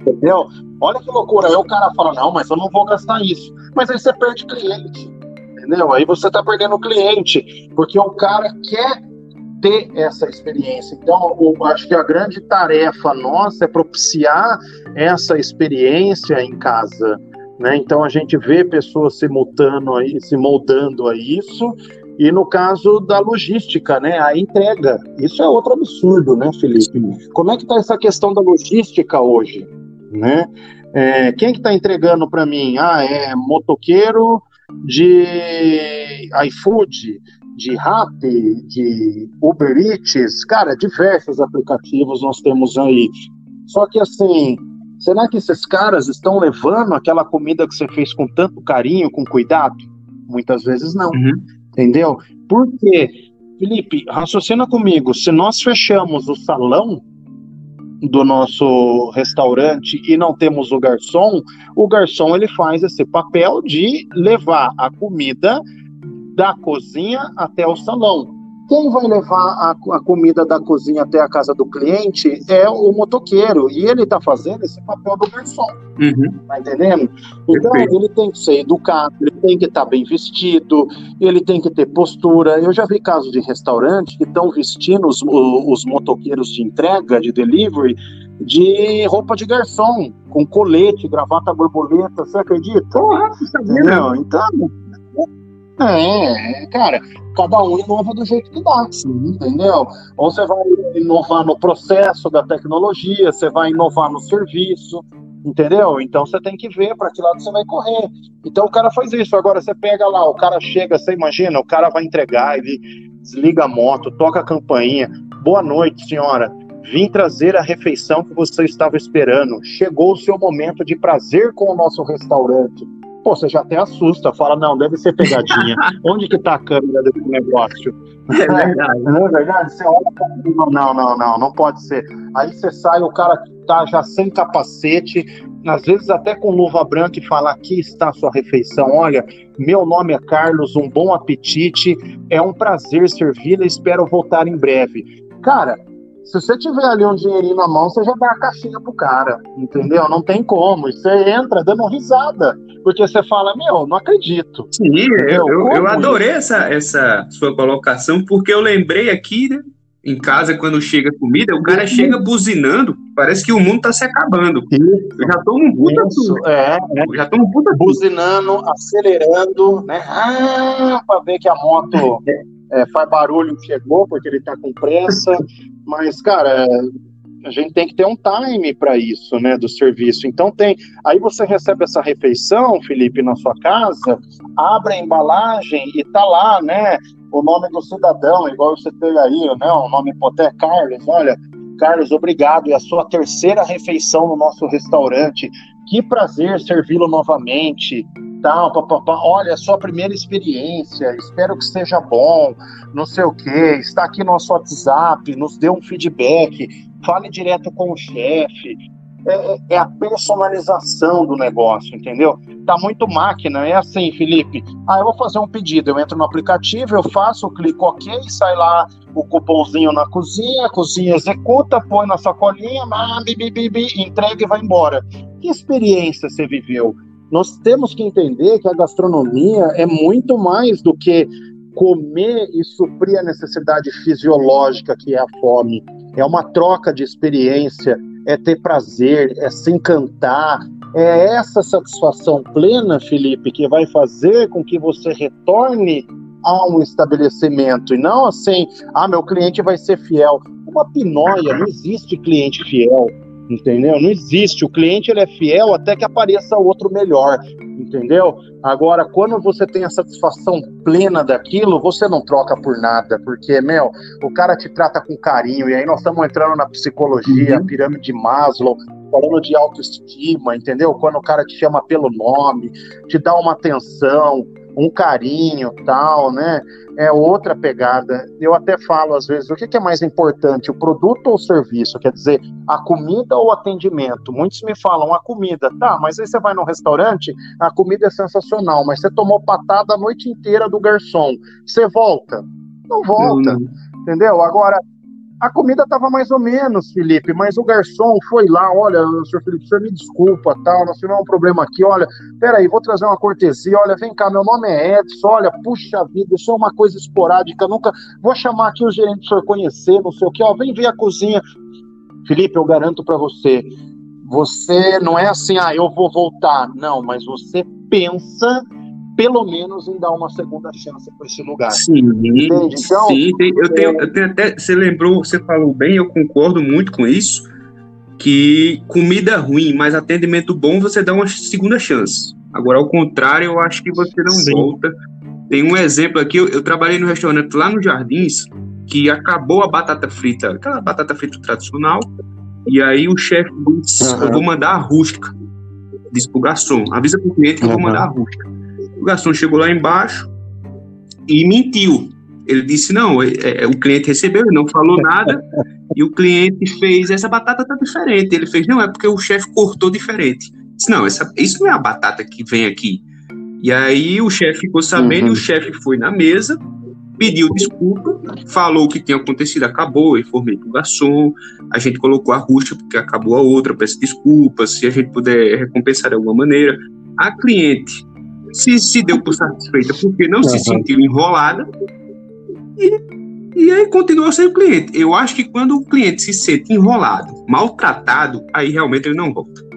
Entendeu? Olha que loucura. Aí o cara fala: não, mas eu não vou gastar isso. Mas aí você perde cliente entendeu? Aí você está perdendo o cliente, porque o cara quer ter essa experiência. Então, eu acho que a grande tarefa nossa é propiciar essa experiência em casa. Né? Então a gente vê pessoas se moldando, aí, se moldando a isso, e no caso da logística, né, a entrega, isso é outro absurdo, né, Felipe? Como é que está essa questão da logística hoje, né? É, quem que está entregando para mim? Ah, é motoqueiro de iFood, de Rap, de Uber Eats, cara, diversos aplicativos nós temos aí. Só que assim, será que esses caras estão levando aquela comida que você fez com tanto carinho, com cuidado? Muitas vezes não. Uhum. Entendeu? Porque, Felipe, raciocina comigo, se nós fechamos o salão do nosso restaurante e não temos o garçom, o garçom ele faz esse papel de levar a comida da cozinha até o salão. Quem vai levar a, a, comida da cozinha até a casa do cliente é o motoqueiro. E ele está fazendo esse papel do garçom. Uhum. Tá entendendo? Então, Perfeito. ele tem que ser educado, ele tem que estar tá bem vestido, ele tem que ter postura. Eu já vi casos de restaurante que estão vestindo os, os motoqueiros de entrega, de delivery, de roupa de garçom, com colete, gravata borboleta. Você acredita? Porra, você sabia, Não, então é, cara, cada um inova do jeito que dá, entendeu? Ou você vai inovar no processo da tecnologia, você vai inovar no serviço, entendeu? Então você tem que ver para que lado você vai correr. Então o cara faz isso. Agora você pega lá, o cara chega, você imagina, o cara vai entregar, ele desliga a moto, toca a campainha. Boa noite, senhora. Vim trazer a refeição que você estava esperando. Chegou o seu momento de prazer com o nosso restaurante pô, você já até assusta, fala, não, deve ser pegadinha. Onde que tá a câmera desse negócio? É verdade. Não é verdade? Você olha pra não, não, não, não pode ser. Aí você sai, o cara tá já sem capacete, às vezes até com luva branca e fala, aqui está a sua refeição, olha, meu nome é Carlos, um bom apetite, é um prazer servi-la, espero voltar em breve. Cara, se você tiver ali um dinheirinho na mão, você já dá a caixinha pro cara, entendeu? Não tem como. E você entra dando risada, porque você fala, meu, não acredito. Sim, eu, eu, eu, adorei essa, essa sua colocação, porque eu lembrei aqui, né, em casa, quando chega comida, o cara chega buzinando, parece que o mundo tá se acabando. Isso. Eu já tô num puta Isso, é, é. Já tô puta buzinando, acelerando, né? Ah, pra ver que a moto é, faz barulho chegou, porque ele tá com pressa. Mas, cara, a gente tem que ter um time para isso, né, do serviço. Então tem, aí você recebe essa refeição, Felipe, na sua casa, abre a embalagem e tá lá, né, o nome do cidadão, igual você tem aí, né, o nome é Carlos, olha, Carlos, obrigado, é a sua terceira refeição no nosso restaurante. Que prazer servi-lo novamente tal, papapá, olha, sua primeira experiência, espero que esteja bom, não sei o que, está aqui nosso WhatsApp, nos dê um feedback, fale direto com o chefe. É, é, é, a personalização do negócio, entendeu? Tá muito máquina, é assim, Felipe. Ah, eu vou fazer um pedido, eu entro no aplicativo, eu faço, clico OK, sai lá o cupomzinho na cozinha, a cozinha executa, põe na sacolinha, ah, bi, bi, bi, entrega e vai embora. Que experiência você viveu? Nós temos que entender que a gastronomia é muito mais do que comer e suprir a necessidade fisiológica que é a fome. É uma troca de experiência, é ter prazer, é se encantar. É essa satisfação plena, Felipe, que vai fazer com que você retorne a um estabelecimento e não assim, ah, meu cliente vai ser fiel. Uma pinóia, não existe cliente fiel entendeu? Não existe. O cliente ele é fiel até que apareça outro melhor, entendeu? Agora, quando você tem a satisfação plena daquilo, você não troca por nada, porque, meu, o cara te trata com carinho, e aí nós estamos entrando na psicologia, uhum. pirâmide de Maslow, falando de autoestima, entendeu? Quando o cara te chama pelo nome, te dá uma atenção, um carinho, tal, né? É outra pegada. Eu até falo às vezes, o que é mais importante, o produto ou o serviço? Quer dizer, a comida ou o atendimento? Muitos me falam a comida, tá? Mas aí você vai no restaurante, a comida é sensacional, mas você tomou patada a noite inteira do garçom, você volta? Não volta, hum. entendeu? Agora a comida estava mais ou menos, Felipe, mas o garçom foi lá, olha, senhor Felipe, o senhor me desculpa, tal, nós tivemos um problema aqui, olha, peraí, vou trazer uma cortesia, olha, vem cá, meu nome é Edson, olha, puxa vida, isso é uma coisa esporádica, nunca, vou chamar aqui o gerente para o senhor conhecer, não sei o que, ó, vem ver a cozinha. Felipe, eu garanto para você, você não é assim, ah, eu vou voltar. Não, mas você pensa pelo menos em dar uma segunda chance para esse lugar. Sim, Entende? Então, sim eu, tenho, eu tenho até. Você lembrou, você falou bem, eu concordo muito com isso. Que comida ruim, mas atendimento bom, você dá uma segunda chance. Agora, ao contrário, eu acho que você não sim. volta. Tem um exemplo aqui, eu, eu trabalhei no restaurante lá no Jardins, que acabou a batata frita, aquela batata frita tradicional, e aí o chefe disse: uhum. Eu vou mandar a rústica. Disse pro garçom: Avisa pro cliente que uhum. eu vou mandar a rústica. O garçom chegou lá embaixo e mentiu. Ele disse: Não, é, é, o cliente recebeu, ele não falou nada. e o cliente fez: Essa batata tá diferente. Ele fez: Não, é porque o chefe cortou diferente. Disse, não, essa, isso não é a batata que vem aqui. E aí o chefe ficou sabendo, uhum. e o chefe foi na mesa, pediu desculpa, falou o que tinha acontecido, acabou, informei pro garçom, a gente colocou a rústica porque acabou a outra, peço desculpas, se a gente puder recompensar de alguma maneira. A cliente se, se deu por satisfeita porque não uhum. se sentiu enrolada e, e aí continuou sendo cliente. Eu acho que quando o cliente se sente enrolado, maltratado, aí realmente ele não volta.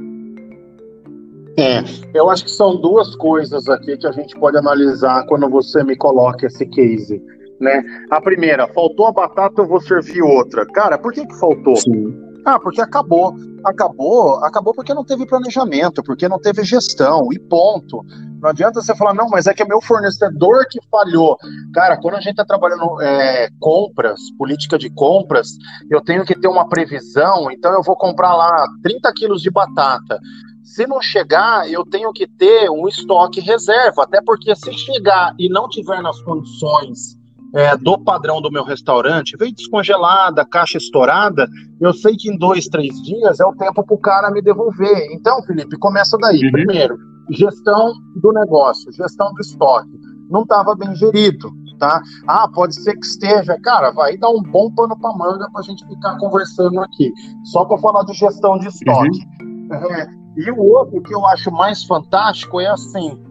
É, eu acho que são duas coisas aqui que a gente pode analisar quando você me coloca esse case, né? A primeira, faltou a batata, eu vou servir outra. Cara, por que que faltou? Sim. Ah, porque acabou. Acabou, acabou porque não teve planejamento, porque não teve gestão, e ponto. Não adianta você falar, não, mas é que é meu fornecedor que falhou. Cara, quando a gente está trabalhando é, compras, política de compras, eu tenho que ter uma previsão, então eu vou comprar lá 30 quilos de batata. Se não chegar, eu tenho que ter um estoque reserva, até porque se chegar e não tiver nas condições é, do padrão do meu restaurante, veio descongelada, caixa estourada, eu sei que em dois, três dias é o tempo para o cara me devolver. Então, Felipe, começa daí. Uhum. Primeiro, gestão do negócio, gestão do estoque. Não estava bem gerido, tá? Ah, pode ser que esteja. Cara, vai dar um bom pano para manga para a gente ficar conversando aqui. Só para falar de gestão de estoque. Uhum. É, e o outro que eu acho mais fantástico é assim: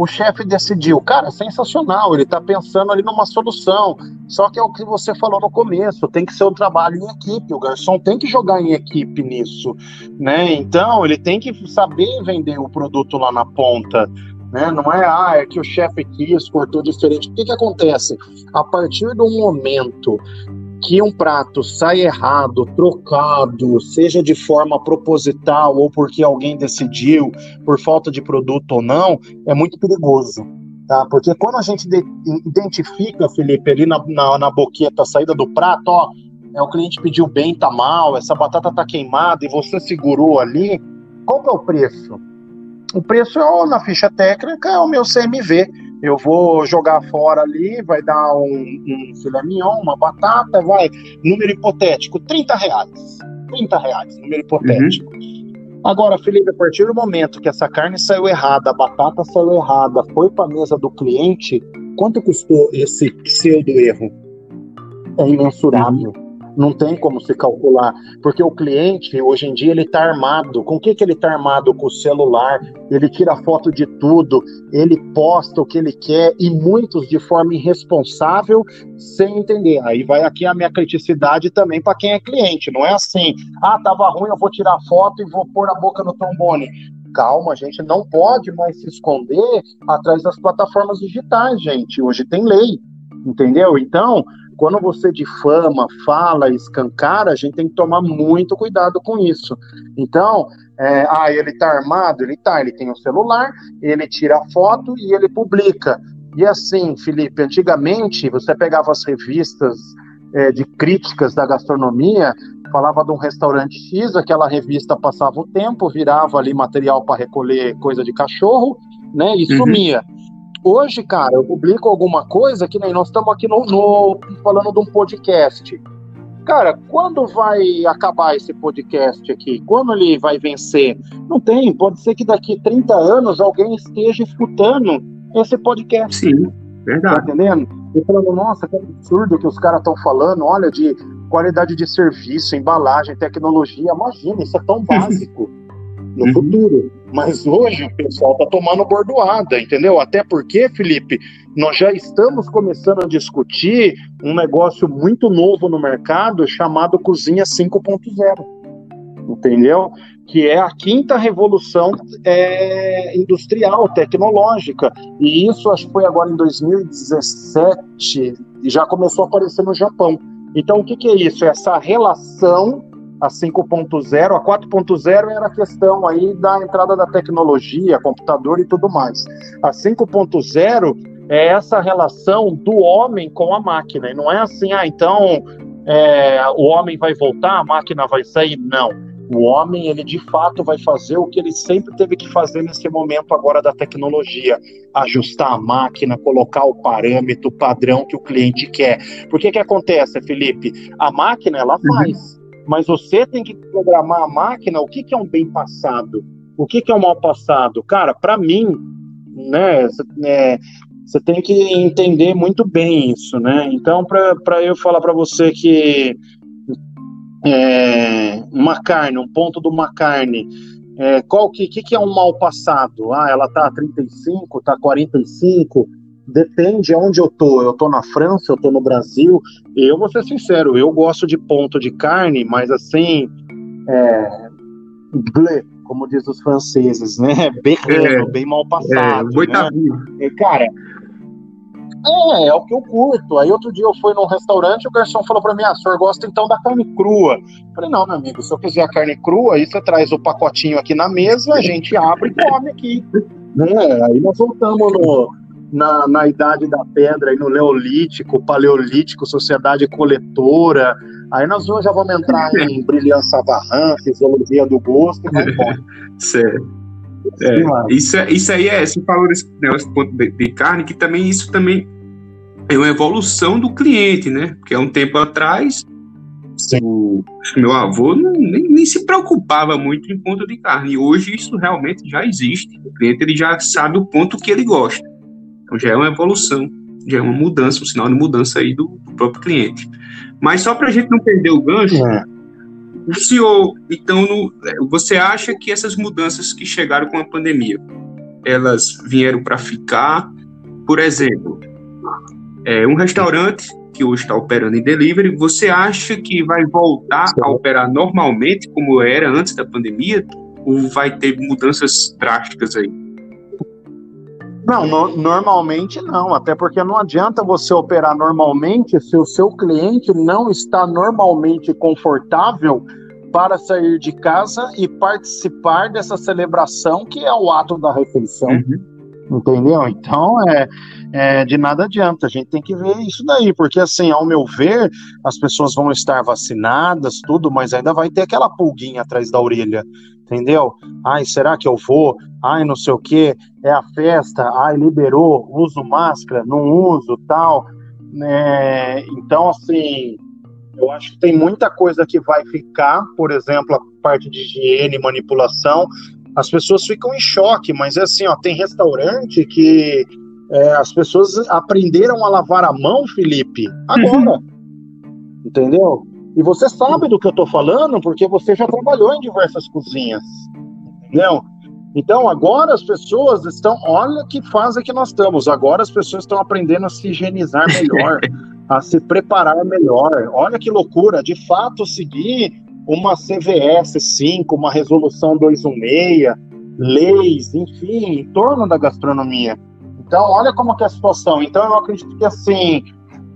o chefe decidiu, cara, sensacional, ele está pensando ali numa solução. Só que é o que você falou no começo, tem que ser um trabalho em equipe, o garçom tem que jogar em equipe nisso, né? Então ele tem que saber vender o produto lá na ponta. Né? Não é, ah, é que o chefe quis, cortou diferente. O que, que acontece? A partir do momento que um prato sai errado, trocado, seja de forma proposital ou porque alguém decidiu, por falta de produto ou não, é muito perigoso. Tá? Porque quando a gente identifica, Felipe, ali na, na, na boqueta, a saída do prato, ó, é, o cliente pediu bem, tá mal, essa batata tá queimada e você segurou ali, qual que é o preço? O preço é, na ficha técnica é o meu CMV eu vou jogar fora ali, vai dar um, um filé mignon, uma batata, vai, número hipotético, 30 reais. 30 reais, número hipotético. Uhum. Agora, Felipe, a partir do momento que essa carne saiu errada, a batata saiu errada, foi para a mesa do cliente, quanto custou esse pseudo erro? É imensurável. Uhum não tem como se calcular, porque o cliente hoje em dia ele está armado. Com o que, que ele está armado? Com o celular, ele tira foto de tudo, ele posta o que ele quer e muitos de forma irresponsável, sem entender. Aí vai aqui a minha criticidade também para quem é cliente. Não é assim, ah, tava ruim, eu vou tirar foto e vou pôr a boca no trombone calma, a gente não pode mais se esconder atrás das plataformas digitais, gente. Hoje tem lei, entendeu? Então, quando você difama, fala, escancara, a gente tem que tomar muito cuidado com isso. Então, é, ah, ele está armado? Ele está, ele tem o um celular, ele tira a foto e ele publica. E assim, Felipe, antigamente você pegava as revistas é, de críticas da gastronomia, falava de um restaurante X, aquela revista passava o tempo, virava ali material para recolher coisa de cachorro, né, e uhum. sumia. Hoje, cara, eu publico alguma coisa que nem nós estamos aqui no, no, falando de um podcast. Cara, quando vai acabar esse podcast aqui? Quando ele vai vencer? Não tem. Pode ser que daqui 30 anos alguém esteja escutando esse podcast. Sim, verdade. Tá entendendo? E falando, nossa, que absurdo que os caras estão falando, olha, de qualidade de serviço, embalagem, tecnologia. Imagina, isso é tão básico no uhum. futuro. Mas hoje o pessoal está tomando bordoada, entendeu? Até porque, Felipe, nós já estamos começando a discutir um negócio muito novo no mercado chamado Cozinha 5.0. Entendeu? que é a quinta revolução é, industrial, tecnológica. E isso acho que foi agora em 2017, e já começou a aparecer no Japão. Então, o que, que é isso? Essa relação a 5.0, a 4.0 era a questão aí da entrada da tecnologia, computador e tudo mais. A 5.0 é essa relação do homem com a máquina. E não é assim, ah, então é, o homem vai voltar, a máquina vai sair. Não. O homem, ele de fato vai fazer o que ele sempre teve que fazer nesse momento agora da tecnologia: ajustar a máquina, colocar o parâmetro, o padrão que o cliente quer. Porque que que acontece, Felipe? A máquina, ela uhum. faz. Uhum mas você tem que programar a máquina. O que, que é um bem passado? O que, que é um mal passado? Cara, para mim, né, é, você tem que entender muito bem isso, né? Então, para eu falar para você que é, uma carne, um ponto de uma carne, é, qual que, que, que é um mal passado? Ah, ela tá a 35, tá a 45, depende onde eu tô. Eu tô na França, eu tô no Brasil. Eu vou ser sincero, eu gosto de ponto de carne, mas assim, é, blé, como diz os franceses, né? Bem é, bem mal passado. É, né? E, cara, é, é o que eu curto. Aí outro dia eu fui num restaurante e o garçom falou para mim: ah, o senhor gosta então da carne crua? Eu falei: não, meu amigo, se eu quiser a carne crua, aí você traz o pacotinho aqui na mesa, a gente abre e come aqui. Né? Aí nós voltamos no, na, na Idade da Pedra, aí no Neolítico, Paleolítico, Sociedade Coletora. Aí nós já vamos entrar em Brilhança Varran, Fisiologia do Gosto e vai Certo. É, isso, é, isso aí é, você falou desse ponto de, de, carne, que também isso também é uma evolução do cliente, né? Porque há um tempo atrás, o, meu avô não, nem, nem, se preocupava muito em ponto de carne. E hoje isso realmente já existe. O cliente ele já sabe o ponto que ele gosta. Então já é uma evolução, já é uma mudança, um sinal de mudança aí do, do próprio cliente. Mas só para a gente não perder o gancho, é. o senhor, então, no, você acha que essas mudanças que chegaram com a pandemia, elas vieram para ficar? Por exemplo, é, um restaurante que hoje está operando em delivery, você acha que vai voltar Sim. a operar normalmente como era antes da pandemia? Ou vai ter mudanças drásticas aí? Não, no, normalmente não, até porque não adianta você operar normalmente se o seu cliente não está normalmente confortável para sair de casa e participar dessa celebração que é o ato da refeição. Uhum. Entendeu? Então, é, é, de nada adianta. A gente tem que ver isso daí, porque, assim, ao meu ver, as pessoas vão estar vacinadas, tudo, mas ainda vai ter aquela pulguinha atrás da orelha entendeu? Ai, será que eu vou? Ai, não sei o que, é a festa, ai, liberou, uso máscara, não uso, tal. É, então, assim, eu acho que tem muita coisa que vai ficar, por exemplo, a parte de higiene, manipulação, as pessoas ficam em choque, mas é assim, ó, tem restaurante que é, as pessoas aprenderam a lavar a mão, Felipe, agora. Uhum. Entendeu? E você sabe do que eu estou falando porque você já trabalhou em diversas cozinhas. Entendeu? Então, agora as pessoas estão. Olha que fase que nós estamos. Agora as pessoas estão aprendendo a se higienizar melhor, a se preparar melhor. Olha que loucura. De fato, seguir uma CVS 5, uma resolução 216, leis, enfim, em torno da gastronomia. Então, olha como que é a situação. Então, eu acredito que assim,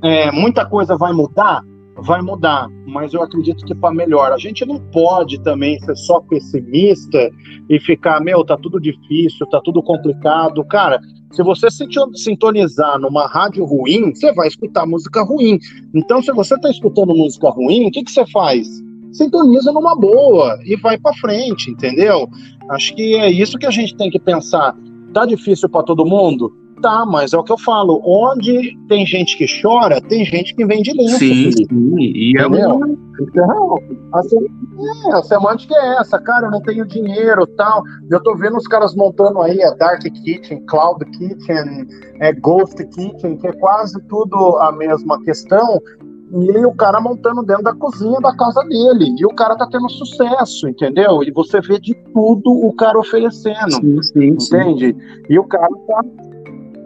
é, muita coisa vai mudar vai mudar, mas eu acredito que para melhor. A gente não pode também ser só pessimista e ficar, meu, tá tudo difícil, tá tudo complicado. Cara, se você sintonizar numa rádio ruim, você vai escutar música ruim. Então, se você tá escutando música ruim, o que, que você faz? Sintoniza numa boa e vai para frente, entendeu? Acho que é isso que a gente tem que pensar. Tá difícil para todo mundo? Tá, mas é o que eu falo. Onde tem gente que chora, tem gente que vende lenço. Sim, sim. E é uma... Então, a, é, a semântica é essa, cara, eu não tenho dinheiro tal. Eu tô vendo os caras montando aí a Dark Kitchen, Cloud Kitchen, é, Ghost Kitchen, que é quase tudo a mesma questão. E o cara montando dentro da cozinha da casa dele. E o cara tá tendo sucesso, entendeu? E você vê de tudo o cara oferecendo. Sim, sim, entende? Sim. E o cara tá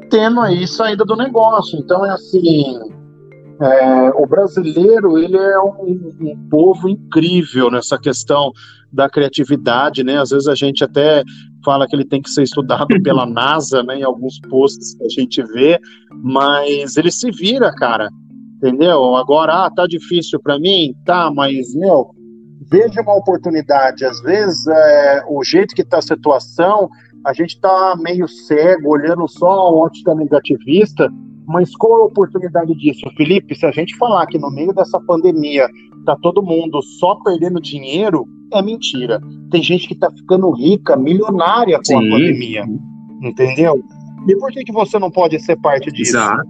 tendo aí saída do negócio. Então é assim, É, o brasileiro ele é um, um, povo incrível nessa questão da criatividade, né? Às vezes a gente até fala que ele tem que ser estudado pela NASA, né? Em alguns posts que a gente vê, mas ele se vira, cara. Entendeu? Agora, ah, tá difícil para mim, tá, mas meu, veja uma oportunidade. Às vezes, é, o jeito que está a situação, a gente está meio cego, olhando só a ótica negativista, mas qual a oportunidade disso? Felipe, se a gente falar que no meio dessa pandemia tá todo mundo só perdendo dinheiro, é mentira. Tem gente que tá ficando rica, milionária com Sim. a pandemia. Entendeu? E por que, que você não pode ser parte disso? Exato.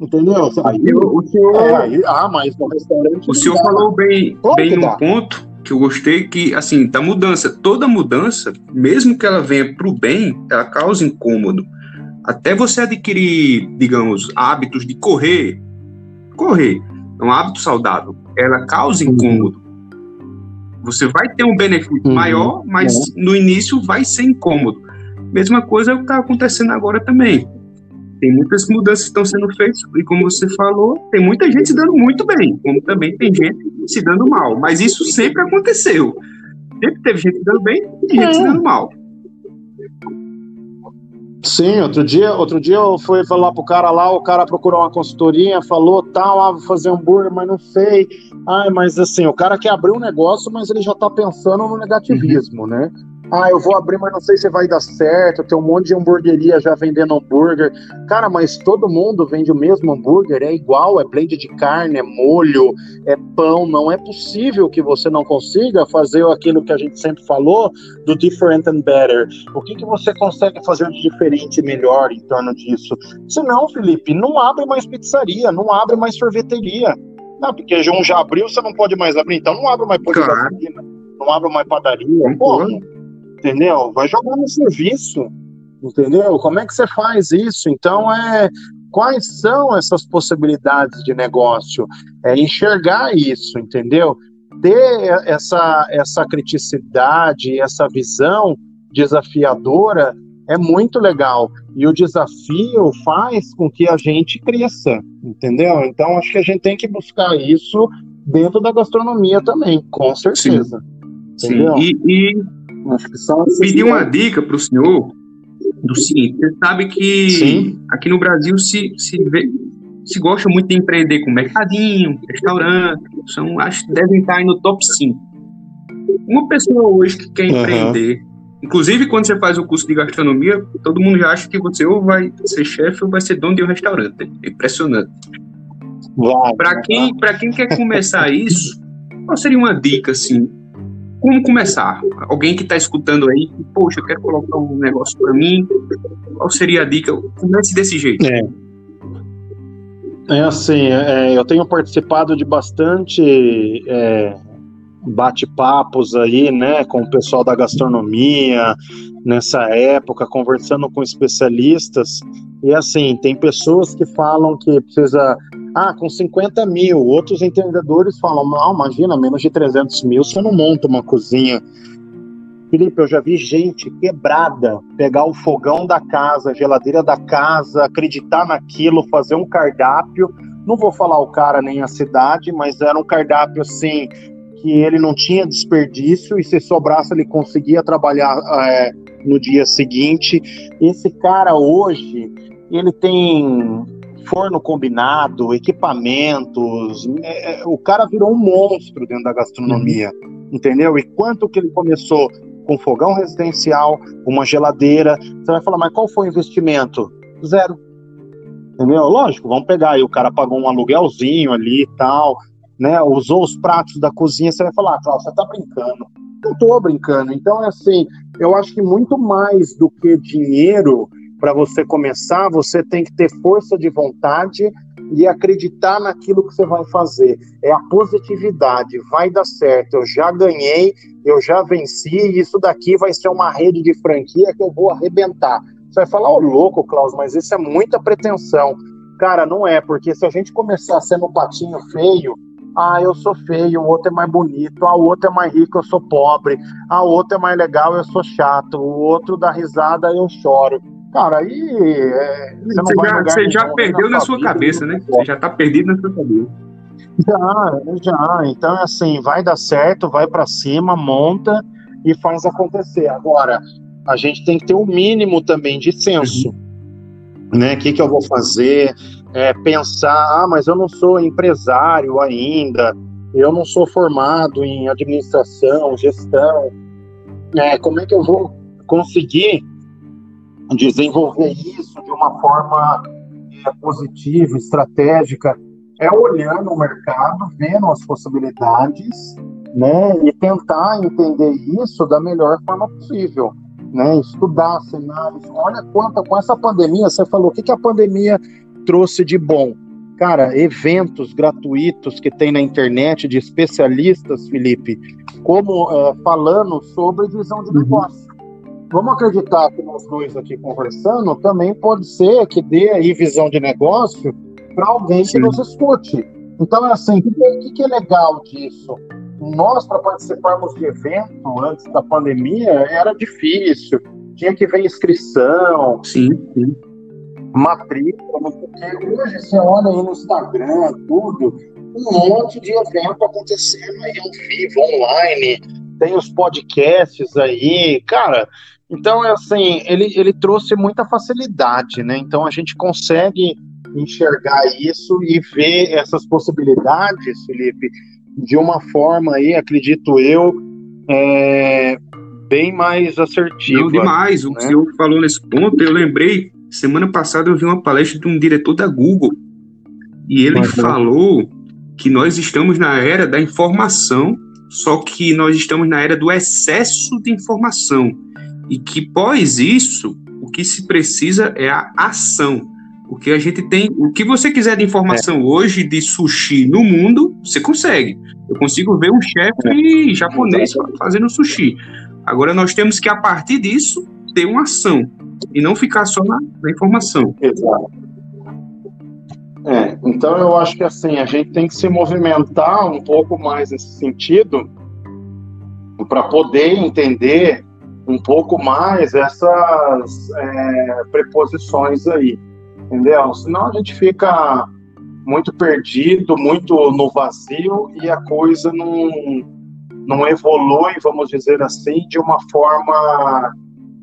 Entendeu? Aí, o senhor. É, aí, ah, mas no restaurante. O senhor falou bem, bem num ponto que eu gostei que, assim, da mudança. Toda mudança, mesmo que ela venha para o bem, ela causa incômodo até você adquirir, digamos, hábitos de correr, correr é um hábito saudável, ela causa uhum. incômodo. Você vai ter um benefício uhum. maior, mas uhum. no início vai ser incômodo. Mesma coisa é que está acontecendo agora também. Tem muitas mudanças que estão sendo feitas, e como você falou, tem muita gente se dando muito bem, como também tem gente se dando mal. Mas isso sempre aconteceu. Sempre teve gente se dando bem e gente se dando mal. Sim, outro dia, outro dia eu fui falar pro cara lá, o cara procurou uma consultoria, falou tal, ah, vou fazer hambúrguer, mas não sei. Ai, mas assim, o cara quer abrir um negócio, mas ele já tá pensando no negativismo, uhum. né? Ah, eu vou abrir, mas não sei se vai dar certo. Tem um monte de hamburgueria já vendendo hambúrguer. Cara, mas todo mundo vende o mesmo hambúrguer, é igual, é blend de carne, é molho, é pão. Não é possível que você não consiga fazer aquilo que a gente sempre falou do different and better. O que, que você consegue fazer de diferente e melhor em torno disso? Se não, Felipe, não abre mais pizzaria, não abre mais sorveteria. Não, porque um já abriu, você não pode mais abrir. Então não abre mais posto claro. não abre mais padaria. Como? Entendeu? Vai jogar no serviço, entendeu? Como é que você faz isso? Então, é quais são essas possibilidades de negócio? É enxergar isso, entendeu? Ter essa, essa criticidade, essa visão desafiadora é muito legal. E o desafio faz com que a gente cresça, entendeu? Então, acho que a gente tem que buscar isso dentro da gastronomia também, com certeza. Sim, Sim. E, e Acho que só Pedi uma dica para o senhor do seguinte: você sabe que Sim. aqui no Brasil se, se, vê, se gosta muito de empreender com mercadinho, restaurante, são, acho que devem estar aí no top 5. Uma pessoa hoje que quer empreender, uhum. inclusive quando você faz o curso de gastronomia, todo mundo já acha que você ou vai ser chefe ou vai ser dono de um restaurante. É impressionante. Para quem, quem quer começar isso, qual seria uma dica assim? Como começar? Alguém que está escutando aí, poxa, eu quero colocar um negócio para mim, qual seria a dica? Comece desse jeito. É, é assim, é, eu tenho participado de bastante é, bate-papos aí, né, com o pessoal da gastronomia, nessa época, conversando com especialistas, e assim, tem pessoas que falam que precisa ah, com 50 mil. Outros entendedores falam, não, imagina, menos de 300 mil você não monta uma cozinha. Felipe, eu já vi gente quebrada pegar o fogão da casa, a geladeira da casa, acreditar naquilo, fazer um cardápio. Não vou falar o cara nem a cidade, mas era um cardápio assim que ele não tinha desperdício e se sobrasse ele conseguia trabalhar é, no dia seguinte. Esse cara hoje ele tem forno combinado, equipamentos. É, é, o cara virou um monstro dentro da gastronomia, uhum. entendeu? E quanto que ele começou com fogão residencial, uma geladeira. Você vai falar, mas qual foi o investimento? Zero. Entendeu? Lógico, vamos pegar aí, o cara pagou um aluguelzinho ali e tal, né? Usou os pratos da cozinha, você vai falar, ah, Cláudio, você tá brincando. Não tô brincando. Então, é assim, eu acho que muito mais do que dinheiro, para você começar, você tem que ter força de vontade e acreditar naquilo que você vai fazer. É a positividade, vai dar certo. Eu já ganhei, eu já venci, isso daqui vai ser uma rede de franquia que eu vou arrebentar. Você vai falar, ô oh, louco, Klaus, mas isso é muita pretensão. Cara, não é, porque se a gente começar sendo um patinho feio, ah, eu sou feio, o outro é mais bonito, ah, o outro é mais rico, eu sou pobre, ah, o outro é mais legal, eu sou chato, o outro dá risada, eu choro Cara, aí é, você, você já, você já perdeu na sua cabeça, né? Você já tá perdido na sua cabeça. Já, já. Então é assim, vai dar certo, vai para cima, monta e faz acontecer. Agora, a gente tem que ter o um mínimo também de senso. Uhum. Né? O que, que eu vou fazer? É, pensar, ah, mas eu não sou empresário ainda, eu não sou formado em administração, gestão. É, como é que eu vou conseguir desenvolver isso de uma forma é, positiva, estratégica? É olhando o mercado, vendo as possibilidades, né, e tentar entender isso da melhor forma possível, né, estudar cenários. Olha quanta com essa pandemia, você falou o que, que a pandemia trouxe de bom? Cara, eventos gratuitos que tem na internet de especialistas, Felipe, como é, falando sobre visão de uhum. negócio. Vamos acreditar que nós dois aqui conversando também pode ser que dê aí visão de negócio para alguém Sim. que nos escute. Então, é assim, o que, que, é legal disso? Nós, para participarmos de evento antes da pandemia, era difícil. Tinha que ver inscrição. Sim, sim matrícula, porque hoje você olha aí no Instagram, tudo, um monte de evento acontecendo aí ao vivo, online, tem os podcasts aí, cara. Então, é assim, ele, ele trouxe muita facilidade, né? Então a gente consegue enxergar isso e ver essas possibilidades, Felipe, de uma forma aí, acredito eu, é, bem mais assertiva. Não, demais. Né? O senhor falou nesse ponto, eu lembrei Semana passada eu vi uma palestra de um diretor da Google e ele Mas, falou que nós estamos na era da informação, só que nós estamos na era do excesso de informação e que pós isso o que se precisa é a ação. O que a gente tem, o que você quiser de informação é. hoje de sushi no mundo, você consegue. Eu consigo ver um chefe é. japonês fazendo sushi. Agora nós temos que a partir disso ter uma ação e não ficar só na, na informação. Exato. É, então eu acho que assim, a gente tem que se movimentar um pouco mais nesse sentido para poder entender um pouco mais essas é, preposições aí, entendeu? Senão a gente fica muito perdido, muito no vazio e a coisa não, não evolui, vamos dizer assim, de uma forma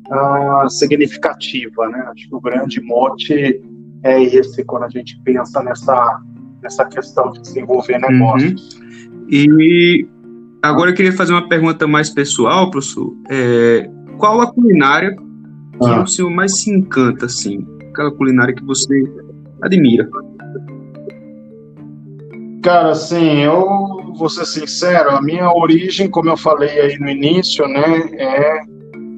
uh, significativa, né? Acho que o grande mote é esse quando a gente pensa nessa, nessa questão de desenvolver negócios. Uhum. E agora eu queria fazer uma pergunta mais pessoal, professor. É, qual a culinária que ah. o senhor mais se encanta, assim? Aquela culinária que você admira? Cara, assim, eu vou ser sincero, a minha origem, como eu falei aí no início, né, é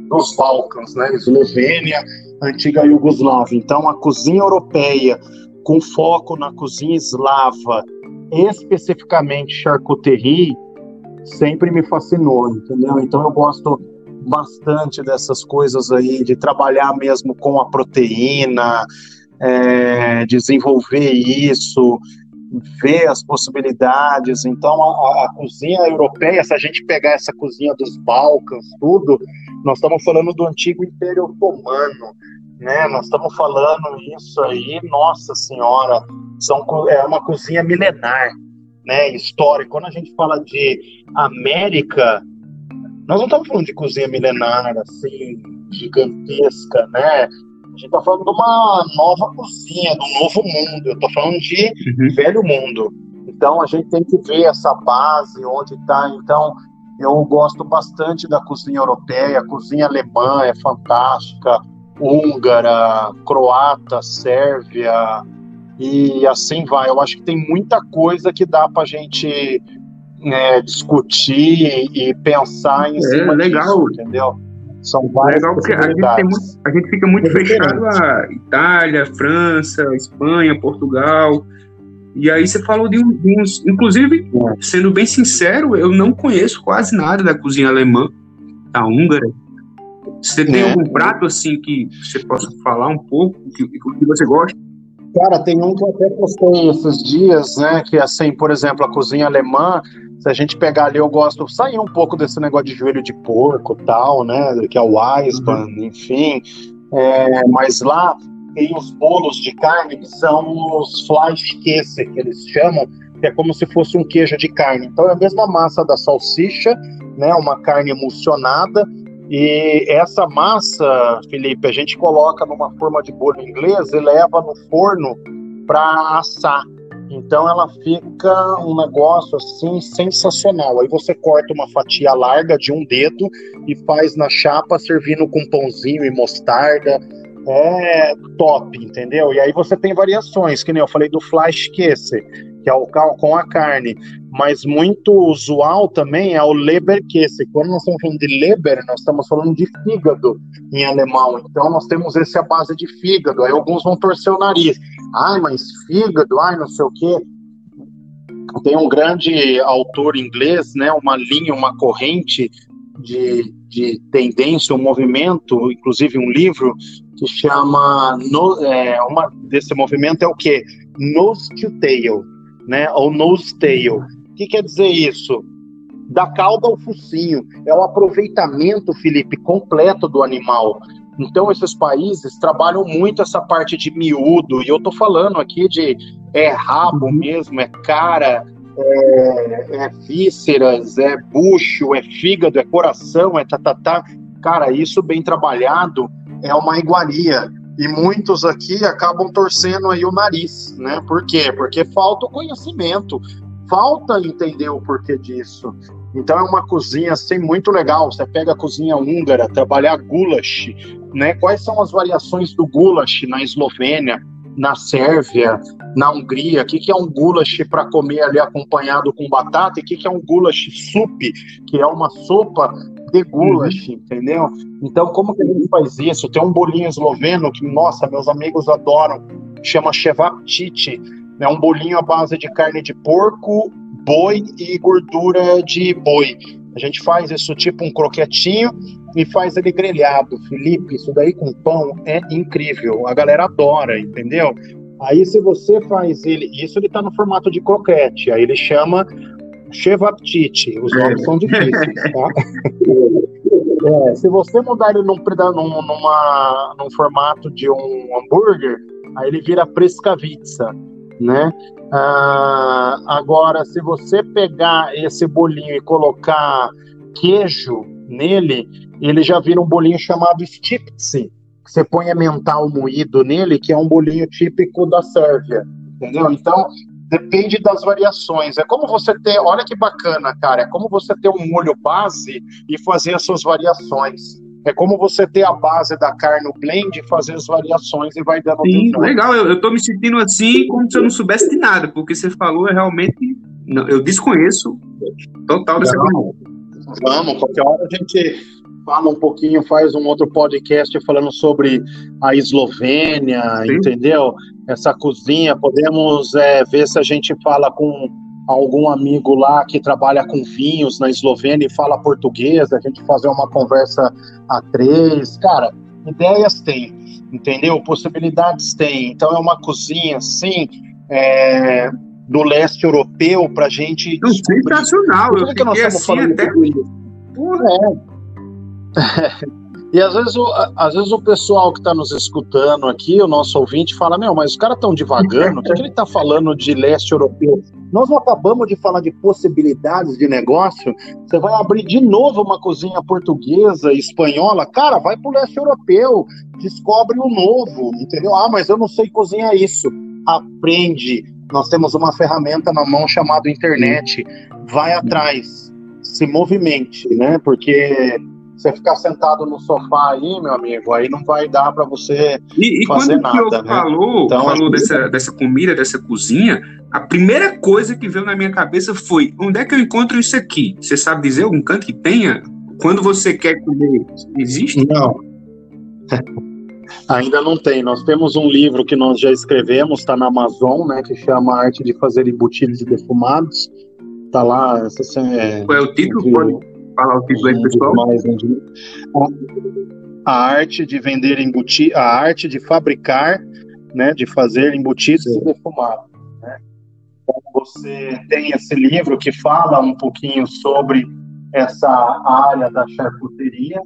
dos Balcãs, né? Eslovênia, antiga Iugoslávia. Então, a cozinha europeia, com foco na cozinha eslava, especificamente charcuterie, sempre me fascinou, entendeu? Então, eu gosto bastante dessas coisas aí, de trabalhar mesmo com a proteína, é, desenvolver isso, ver as possibilidades. Então, a, a, cozinha europeia, se a gente pegar essa cozinha dos Balcãs, tudo, nós estamos falando do antigo Império Otomano, né? Nós estamos falando isso aí, nossa senhora, são, é uma cozinha milenar, né? Histórica. Quando a gente fala de América, nós não estamos falando de cozinha milenar, assim, gigantesca, né? A gente está falando de uma nova cozinha, de um novo mundo. Eu estou falando de uhum. velho mundo. Então a gente tem que ver essa base, onde está. Então, eu gosto bastante da cozinha europeia, a cozinha alemã é fantástica, húngara, croata, sérvia e assim vai. Eu acho que tem muita coisa que dá para a gente né, discutir e pensar em é, cima legal. disso, entendeu? São várias legal porque a gente, muito, a gente fica muito é fechado a Itália, França, Espanha, Portugal. E aí você falou de, uns. Inclusive, sendo bem sincero, eu não conheço quase nada da cozinha alemã, da húngara. Você tem é. algum prato assim que você possa falar um pouco, que, que você gosta? Cara, tem um que eu até postei esses dias, né? Que é assim, por exemplo, a cozinha alemã, se a gente pegar ali, eu gosto, sair um pouco desse negócio de joelho de porco tal, né? Que é o Weissmann, uhum. enfim. é, mas lá tem os bolos de carne que são os queice, que eles chamam, que é como se fosse um queijo de carne. Então é a mesma massa da salsicha, né, uma carne emulsionada, e essa massa, Felipe, a gente coloca numa forma de bolo inglês e leva no forno para assar. Então ela fica um negócio assim sensacional. Aí você corta uma fatia larga de um dedo e faz na chapa servindo com pãozinho e mostarda. É top, entendeu? E aí você tem variações, que nem eu falei do flash quesse, que é o com a carne. Mas muito usual também é o Leberkäse. Quando nós estamos falando de Leber, nós estamos falando de fígado em alemão. Então nós temos esse a base de fígado. Aí alguns vão torcer o nariz. Ai, mas fígado, ai, não sei o quê. Tem um grande autor inglês, né, uma linha, uma corrente de, de tendência, um movimento, inclusive um livro que chama no, é, uma desse movimento é o que nose to tail, né? Ou nose tail. O que quer dizer isso? Da cauda ao focinho. É o aproveitamento, Felipe, completo do animal. Então, esses países trabalham muito essa parte de miúdo, e eu tô falando aqui de é rabo uhum. mesmo, é cara, é, é vísceras, é bucho, é fígado, é coração, é tatatá. Cara, isso bem trabalhado é uma iguaria. E muitos aqui acabam torcendo aí o nariz, né? Por quê? Porque falta o conhecimento, falta entender o porquê disso. Então é uma cozinha assim muito legal. Você pega a cozinha húngara, trabalhar goulash, né? Quais são as variações do goulash na Eslovênia, na Sérvia, na Hungria? O que, que é um goulash para comer ali acompanhado com batata? E o que, que é um goulash soup, que é uma sopa de goulash, uhum. entendeu? Então, como que a gente faz isso? Tem um bolinho esloveno que, nossa, meus amigos adoram, chama Chevaptiti. É um bolinho à base de carne de porco, boi e gordura de boi. A gente faz isso tipo um croquetinho e faz ele grelhado. Felipe, isso daí com pão é incrível. A galera adora, entendeu? Aí se você faz ele, isso ele tá no formato de croquete, aí ele chama Chevaptite. Os nomes são difíceis, tá? É, se você mudar ele num, num, numa, num formato de um hambúrguer, aí ele vira Prescavitza, né? Ah, agora, se você pegar esse bolinho e colocar queijo nele, ele já vira um bolinho chamado Stiptzi. Você põe mental moído nele, que é um bolinho típico da Sérvia, entendeu? Então, depende das variações. É como você ter, olha que bacana, cara, é como você ter um molho base e fazer as suas variações. É como você ter a base da carne no blend, fazer as variações e vai dando. Sim, legal. Eu, eu tô me sentindo assim como se eu não soubesse de nada, porque você falou é realmente. Não, eu desconheço total dessa Vamos, vamos, qualquer hora a gente fala um pouquinho, faz um outro podcast falando sobre a Eslovênia, Sim. entendeu? Essa cozinha. Podemos é, ver se a gente fala com algum amigo lá que trabalha com vinhos na Eslovênia e fala português, a gente fazer uma conversa a três. Cara, ideias tem, entendeu? Possibilidades tem. Então é uma cozinha, assim, é, do leste europeu para gente. Não, sensacional. Por que, que nós estamos assim falando até... Porra. É. E às vezes, o, às vezes o pessoal que está nos escutando aqui, o nosso ouvinte, fala: Meu, mas os caras estão devagando, o que, que ele está falando de leste europeu? Nós não acabamos de falar de possibilidades de negócio. Você vai abrir de novo uma cozinha portuguesa, espanhola. Cara, vai para o leste europeu, descobre o novo, entendeu? Ah, mas eu não sei cozinhar isso. Aprende. Nós temos uma ferramenta na mão chamada internet. Vai atrás, se movimente, né? Porque você ficar sentado no sofá aí, meu amigo, aí não vai dar para você e, fazer e quando nada. O né? falou, então, falou dessa, dessa comida, dessa cozinha, a primeira coisa que veio na minha cabeça foi: onde é que eu encontro isso aqui? Você sabe dizer algum canto que tenha? Quando você quer comer, existe? Não. Ainda não tem. Nós temos um livro que nós já escrevemos, está na Amazon, né, que chama Arte de Fazer Embutidos e Defumados. Tá lá. Essa, é, Qual é o título? Pode falar o aí, pessoal? Mais, a arte de vender embutidos, a arte de fabricar, né, de fazer embutidos e defumados. Né? Então, você tem esse livro que fala um pouquinho sobre essa área da charcuteria,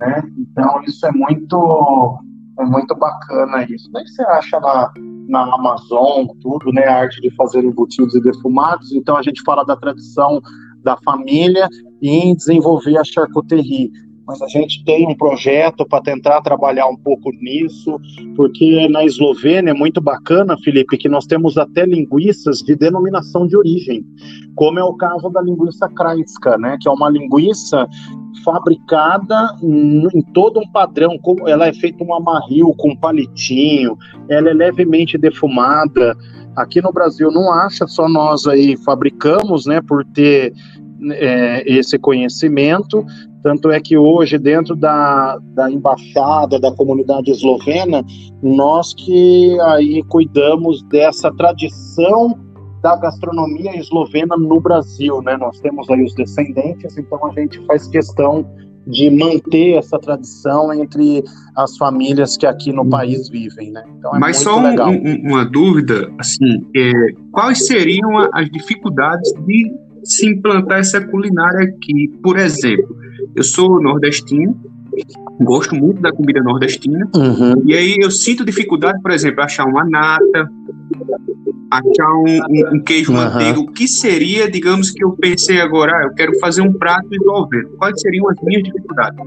né? Então isso é muito É muito bacana isso. Daí você acha na, na Amazon, tudo, né? A arte de fazer embutidos e defumados. Então a gente fala da tradição da família em desenvolver a charcuterie mas a gente tem um projeto para tentar trabalhar um pouco nisso, porque na Eslovênia é muito bacana, Felipe, que nós temos até linguiças de denominação de origem, como é o caso da linguiça Krajinska, né, que é uma linguiça fabricada em todo um padrão, como ela é feita um amarril com palitinho, ela é levemente defumada. Aqui no Brasil não acha, só nós aí fabricamos, né, por ter é, esse conhecimento, tanto é que hoje, dentro da, da embaixada da comunidade eslovena, nós que aí cuidamos dessa tradição da gastronomia eslovena no Brasil, né? Nós temos aí os descendentes, então a gente faz questão de manter essa tradição entre as famílias que aqui no país vivem, né? Então é Mas só um, um, uma dúvida, assim, é, quais seriam as dificuldades de se implantar essa culinária aqui? Por exemplo, eu sou nordestino, gosto muito da comida nordestina, uhum. e aí eu sinto dificuldade, por exemplo, achar uma nata, achar um, um, um queijo uhum. manteiga. O que seria, digamos que eu pensei agora, ah, eu quero fazer um prato envolvendo. Quais seriam as minhas dificuldades?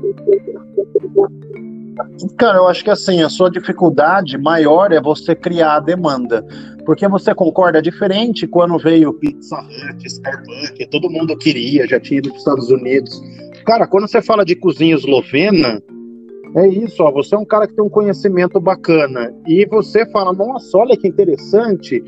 Cara, eu acho que assim, a sua dificuldade maior é você criar a demanda. Porque você concorda, diferente quando veio Pizza Hut, Starbucks, todo mundo queria, já tinha ido para os Estados Unidos. Cara, quando você fala de cozinha eslovena, é isso, ó, você é um cara que tem um conhecimento bacana e você fala, nossa, olha que interessante,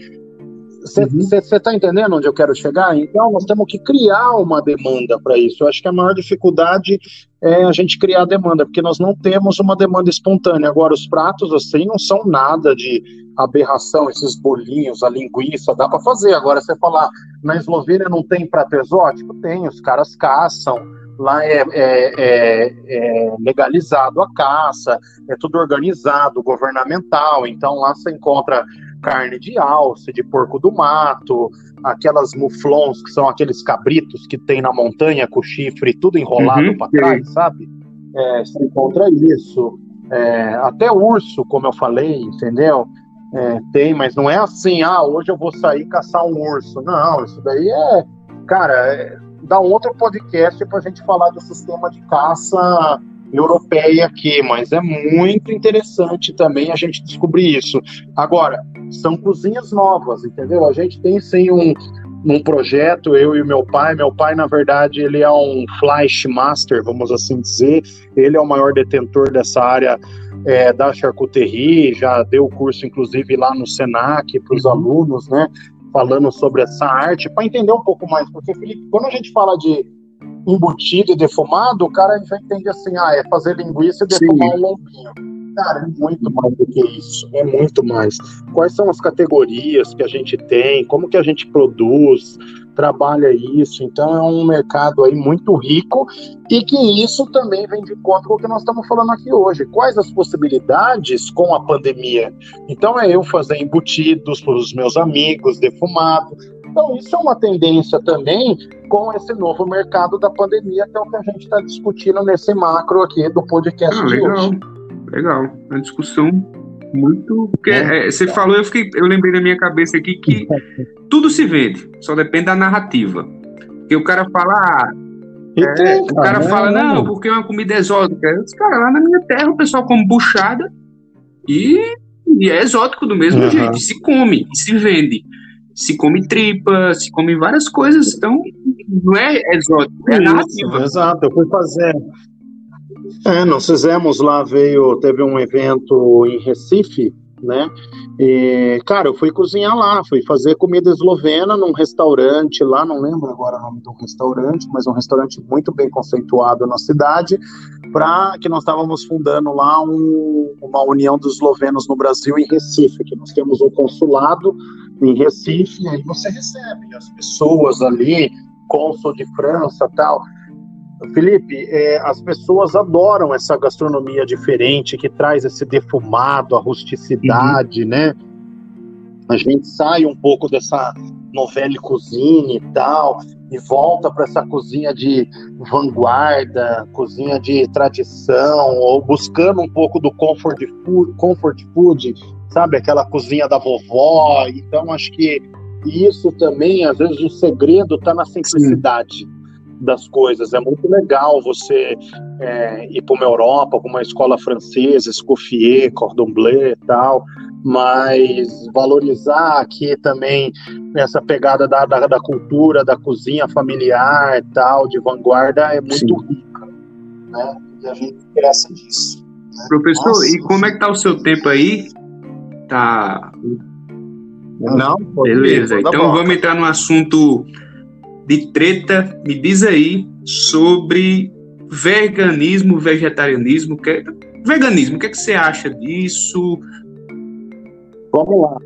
você uhum. tá entendendo onde eu quero chegar? Então, nós temos que criar uma demanda para isso. Eu acho que a maior dificuldade é a gente criar demanda, porque nós não temos uma demanda espontânea. Agora, os pratos, assim, não são nada de aberração, esses bolinhos, a linguiça, dá para fazer. Agora, você falar, na Eslovênia não tem prato exótico? Tem, os caras caçam lá é, é, é, é, legalizado a caça, é tudo organizado, governamental, então lá você encontra carne de alce, de porco do mato, aquelas muflons, que são aqueles cabritos que tem na montanha com chifre tudo enrolado uhum, para trás, sabe? É, você encontra isso. É, até urso, como eu falei, entendeu? É, tem, mas não é assim, ah, hoje eu vou sair caçar um urso. Não, isso daí é, cara, é, dar um outro podcast para a gente falar do sistema de caça europeia aqui, mas é muito interessante também a gente descobrir isso. Agora, são cozinhas novas, entendeu? A gente tem sim um, um projeto, eu e meu pai. Meu pai, na verdade, ele é um flash master, vamos assim dizer. Ele é o maior detentor dessa área é, da charcuterie, já deu curso, inclusive, lá no Senac para os uhum. alunos, né? falando sobre essa arte, para entender um pouco mais, porque, Felipe, quando a gente fala de embutido e defumado, o cara já entende assim, ah, é fazer linguiça e defumar Sim. um lombinho. Cara, é muito mais do que isso, é muito mais. Quais são as categorias que a gente tem, como que a gente produz, trabalha isso. Então é um mercado aí muito rico e que isso também vem de encontro com o que nós estamos falando aqui hoje. Quais as possibilidades com a pandemia? Então é eu fazer embutidos para os meus amigos, defumado. Então isso é uma tendência também com esse novo mercado da pandemia, que é o que a gente está discutindo nesse macro aqui do podcast ah, de legal, hoje. Legal, uma discussão muito. Porque é. É, você falou, eu, fiquei, eu lembrei na minha cabeça aqui que tudo se vende, só depende da narrativa. Porque o cara fala. Ah, é, o cara fala, não, porque é uma comida exótica. Os cara, lá na minha terra o pessoal come buchada e, e é exótico do mesmo uhum. jeito. Se come, se vende. Se come tripa, se come várias coisas. Então, não é exótico, é narrativa. Exato, eu fui fazer. É, nós fizemos lá, veio, teve um evento em Recife, né? E, cara, eu fui cozinhar lá, fui fazer comida eslovena num restaurante lá, não lembro agora o nome do restaurante, mas um restaurante muito bem conceituado na cidade, para que nós estávamos fundando lá um, uma união dos eslovenos no Brasil em Recife, que nós temos um consulado em Recife, e aí você recebe as pessoas ali, cônsul de França tal. Felipe, é, as pessoas adoram essa gastronomia diferente que traz esse defumado, a rusticidade, uhum. né? A gente sai um pouco dessa novela cozinha e tal. e volta para essa cozinha de vanguarda, cozinha de tradição, ou buscando um pouco do comfort food, comfort food, sabe, aquela cozinha da vovó. Então acho que isso também, às vezes, o segredo está na simplicidade. Sim das coisas. É muito legal você é, ir para uma Europa, para uma escola francesa, Escoffier, Cordon Bleu e tal, mas valorizar aqui também essa pegada da, da, da, cultura, da cozinha familiar e tal, de vanguarda, é muito Sim. rica, né? E a gente cresce disso. Né? Professor, Nossa, e como é que tá o seu tempo aí? Tá... Não? Beleza, então vamos entrar no assunto de treta. Me diz aí sobre veganismo, vegetarianismo, que veganismo, o que, é que você acha disso? Vamos lá.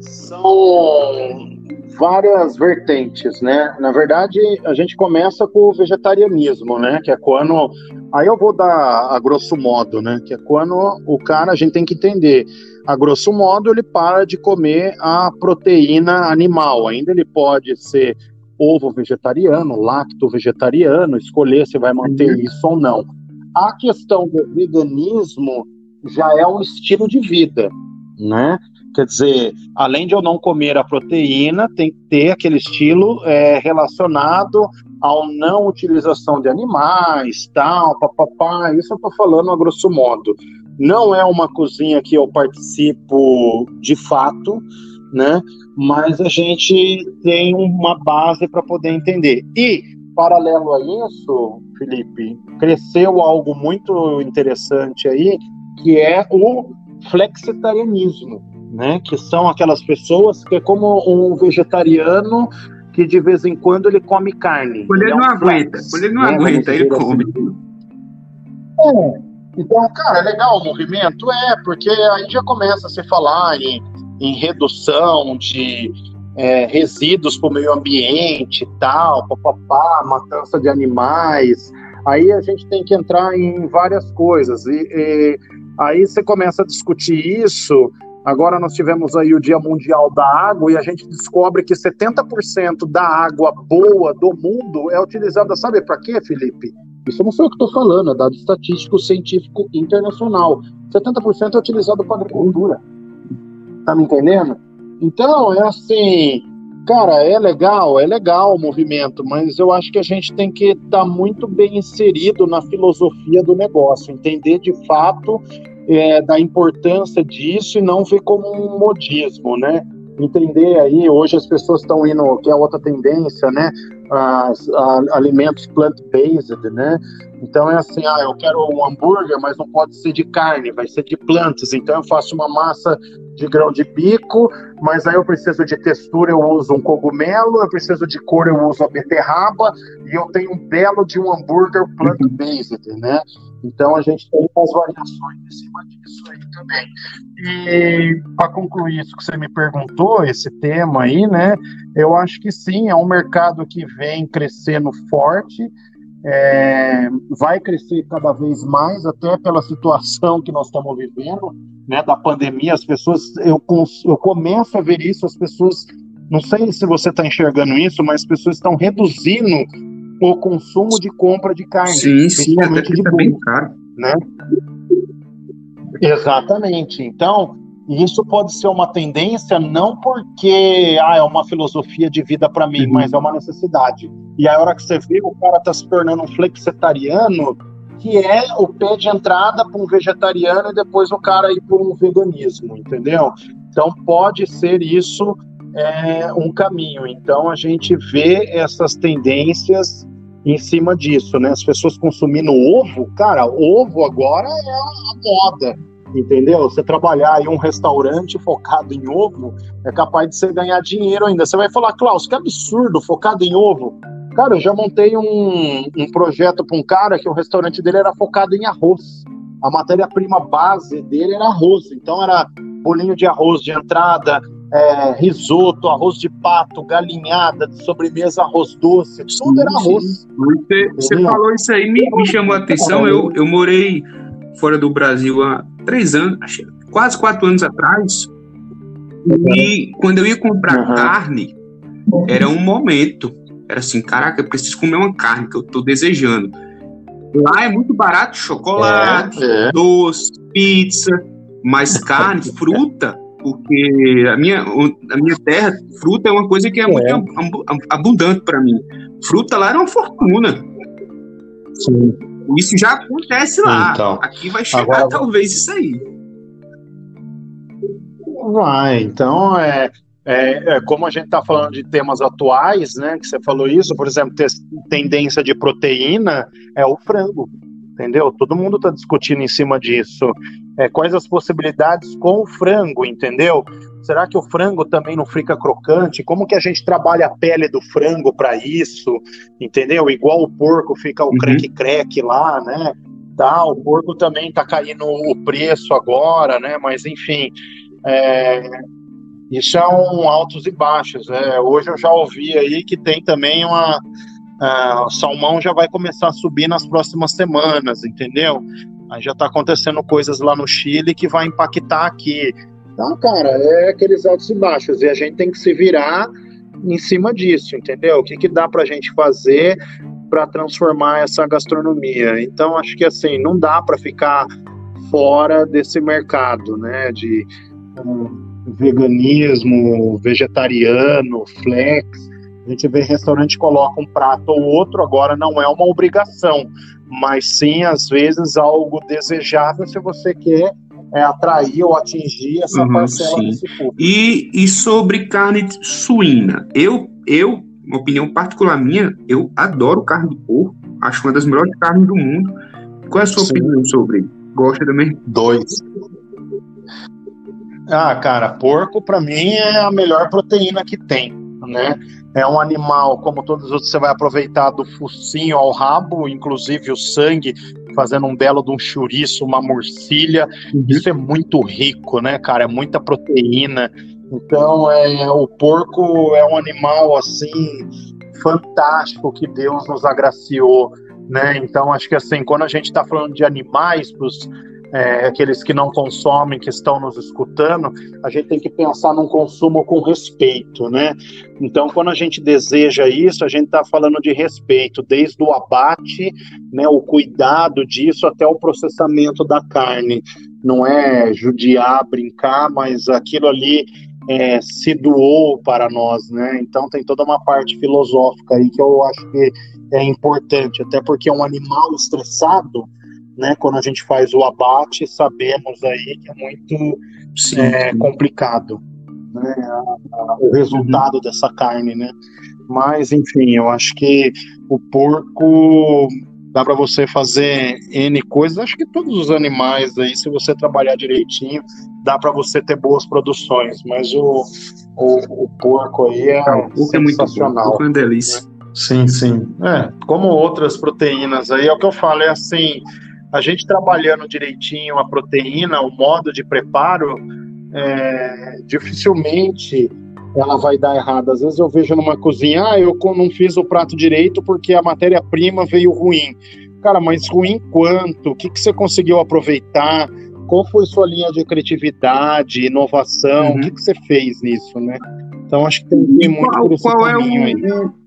São várias vertentes, né? Na verdade, a gente começa com o vegetarianismo, né? Que é quando. Aí eu vou dar a grosso modo, né? Que é quando o cara, a gente tem que entender. A grosso modo, ele para de comer a proteína animal. Ainda ele pode ser ovo vegetariano, lacto vegetariano, escolher se vai manter uhum. isso ou não. A questão do veganismo já é um estilo de vida, né? Quer dizer, além de eu não comer a proteína, tem que ter aquele estilo é, relacionado ao não utilização de animais, tal, papapá. Isso eu estou falando a grosso modo. Não é uma cozinha que eu participo de fato, né? Mas a gente tem uma base para poder entender. E, paralelo a isso, Felipe, cresceu algo muito interessante aí, que é o flexitarianismo né? Que são aquelas pessoas que é como um vegetariano que de vez em quando ele come carne. Quando ele, ele é um não aguenta, quando ele não né? aguenta, ele come. Assim. É. Então, cara, é legal o movimento? É, porque aí já começa a se falar em, em redução de é, resíduos para o meio ambiente e tal, papapá, matança de animais. Aí a gente tem que entrar em várias coisas. E, e aí você começa a discutir isso Agora nós tivemos aí o Dia Mundial da Água e a gente descobre que 70% da água boa do mundo é utilizada, sabe para quê, Felipe? Isso não sou eu que estou falando, é dado estatístico científico internacional. 70% é utilizado para agricultura. Tá me entendendo? Então, é assim, cara, é legal, é legal o movimento, mas eu acho que a gente tem que estar tá muito bem inserido na filosofia do negócio, entender de fato é, da importância disso e não ver como um modismo, né? Entender aí, hoje as pessoas estão indo, que é outra tendência, né? As, a, alimentos plant-based, né? Então é assim, ah, eu quero um hambúrguer, mas não pode ser de carne, vai ser de plantas. Então eu faço uma massa de grão de bico, mas aí eu preciso de textura, eu uso um cogumelo, eu preciso de cor, eu uso a beterraba, e eu tenho um belo de um hambúrguer plant-based, né? Então a gente tem as variações em cima disso aí também. E para concluir isso que você me perguntou, esse tema aí, né? Eu acho que sim, é um mercado que vem crescendo forte. É, vai crescer cada vez mais, até pela situação que nós estamos vivendo, né, da pandemia, as pessoas, eu, eu começo a ver isso, as pessoas, não sei se você está enxergando isso, mas as pessoas estão reduzindo o consumo de compra de carne. Sim, sim, até que tá. Né? Exatamente. Então, isso pode ser uma tendência não porque ah, é uma filosofia de vida para mim, uhum. mas é uma necessidade. E a hora que você vê, o cara está se tornando um flexitariano, que é o pé de entrada para um vegetariano e depois o cara ir para um veganismo, entendeu? Então pode ser isso é, um caminho. Então a gente vê essas tendências em cima disso, né? As pessoas consumindo ovo, cara, ovo agora é a moda, entendeu? Você trabalhar em um restaurante focado em ovo é capaz de você ganhar dinheiro ainda. Você vai falar, Klaus, que absurdo, focado em ovo. Cara, eu já montei um, um projeto para um cara que o restaurante dele era focado em arroz. A matéria-prima base dele era arroz. Então era bolinho de arroz de entrada, é, risoto, arroz de pato, galinhada, de sobremesa, arroz doce, tudo era arroz. Você, você falou isso aí, me, me chamou a atenção. Eu, eu morei fora do Brasil há três anos, quase quatro anos atrás. E quando eu ia comprar uhum. carne, era um momento. Era assim, caraca, eu preciso comer uma carne que eu tô desejando. Lá é muito barato chocolate, é, é. doce, pizza, mas carne, fruta, porque a minha, a minha terra, fruta é uma coisa que é, é. muito abundante para mim. Fruta lá era uma fortuna. Sim. Isso já acontece lá. Então, Aqui vai chegar agora... talvez isso aí. Vai, então é, é, é, como a gente está falando de temas atuais, né? Que você falou isso, por exemplo, tendência de proteína é o frango, entendeu? Todo mundo está discutindo em cima disso. É, quais as possibilidades com o frango, entendeu? Será que o frango também não fica crocante? Como que a gente trabalha a pele do frango para isso? Entendeu? Igual o porco fica o uhum. crack-crack lá, né? Tá, o porco também tá caindo o preço agora, né? Mas enfim, é, isso é um altos e baixos. É, hoje eu já ouvi aí que tem também uma. Uh, o salmão já vai começar a subir nas próximas semanas, entendeu? Aí já está acontecendo coisas lá no Chile que vai impactar aqui. Então, cara, é aqueles altos e baixos. E a gente tem que se virar em cima disso, entendeu? O que, que dá para a gente fazer para transformar essa gastronomia? Então, acho que assim, não dá para ficar fora desse mercado, né? De um, veganismo, vegetariano, flex. A gente vê restaurante coloca um prato ou outro, agora não é uma obrigação, mas sim, às vezes, algo desejável se você quer é, atrair ou atingir essa uhum, parcela sim. desse público. E, e sobre carne suína, eu, eu, uma opinião particular minha, eu adoro carne de porco, acho uma das melhores carnes do mundo. Qual é a sua sim. opinião sobre? Gosta também? Dois. Ah, cara, porco para mim é a melhor proteína que tem, né? É um animal, como todos os outros, você vai aproveitar do focinho ao rabo, inclusive o sangue, fazendo um belo de um chouriço, uma morcilha. Uhum. Isso é muito rico, né, cara? É muita proteína. Então, é, o porco é um animal, assim, fantástico que Deus nos agraciou, né? Então, acho que, assim, quando a gente está falando de animais, pros é, aqueles que não consomem, que estão nos escutando, a gente tem que pensar num consumo com respeito, né? Então, quando a gente deseja isso, a gente está falando de respeito, desde o abate, né, o cuidado disso até o processamento da carne. Não é judiar, brincar, mas aquilo ali é, se doou para nós, né? Então tem toda uma parte filosófica aí que eu acho que é importante, até porque um animal estressado, né? Quando a gente faz o abate, sabemos aí que é muito é, complicado, né? O resultado uhum. dessa carne, né? Mas enfim, eu acho que o porco dá para você fazer N coisas. Acho que todos os animais aí, se você trabalhar direitinho, dá para você ter boas produções. Mas o, o, o porco aí é, sensacional. É, muito bom, é uma delícia. Sim, sim. É, como outras proteínas aí, é o que eu falo, é assim, a gente trabalhando direitinho a proteína, o modo de preparo, é, dificilmente ela vai dar errado. Às vezes eu vejo numa cozinha, ah, eu não fiz o prato direito porque a matéria-prima veio ruim. Cara, mas ruim quanto? O que, que você conseguiu aproveitar? Qual foi sua linha de criatividade, inovação? Uhum. O que, que você fez nisso, né? Então acho que tem que ir muito qual, por qual é o, aí,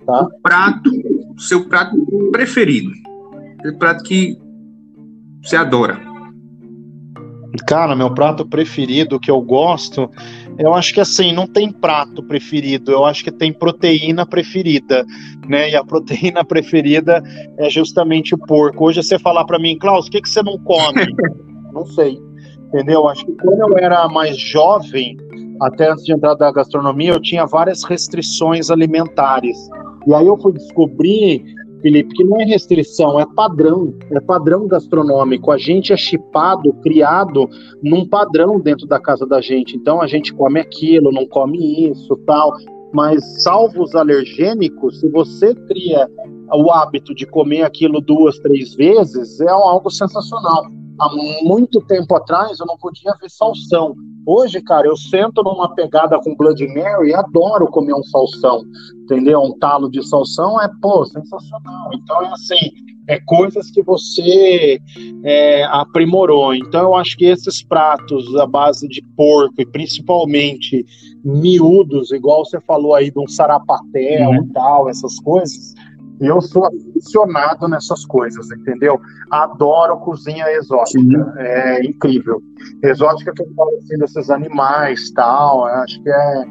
tá? o prato, seu prato preferido? O prato que você adora? Cara, meu prato preferido que eu gosto, eu acho que assim, não tem prato preferido, eu acho que tem proteína preferida, né? E a proteína preferida é justamente o porco. Hoje você falar para mim, Klaus, o que, que você não come? não sei, entendeu? Acho que quando eu era mais jovem, até antes de entrar da gastronomia, eu tinha várias restrições alimentares. E aí eu fui descobrir Felipe, que não é restrição, é padrão, é padrão gastronômico. A gente é chipado, criado num padrão dentro da casa da gente. Então a gente come aquilo, não come isso, tal. Mas salvo os alergênicos, se você cria o hábito de comer aquilo duas, três vezes, é algo sensacional. Há muito tempo atrás eu não podia ver salsão. Hoje, cara, eu sento numa pegada com Blood Mary e adoro comer um salsão, entendeu? Um talo de salsão é, pô, sensacional. Então, é assim, é coisas que você é, aprimorou. Então, eu acho que esses pratos à base de porco e principalmente miúdos, igual você falou aí de um sarapatel uhum. e tal, essas coisas, eu sou aficionado nessas coisas, entendeu? Adoro cozinha exótica, é incrível. Exótica que eu falo assim desses animais, tal, acho que é,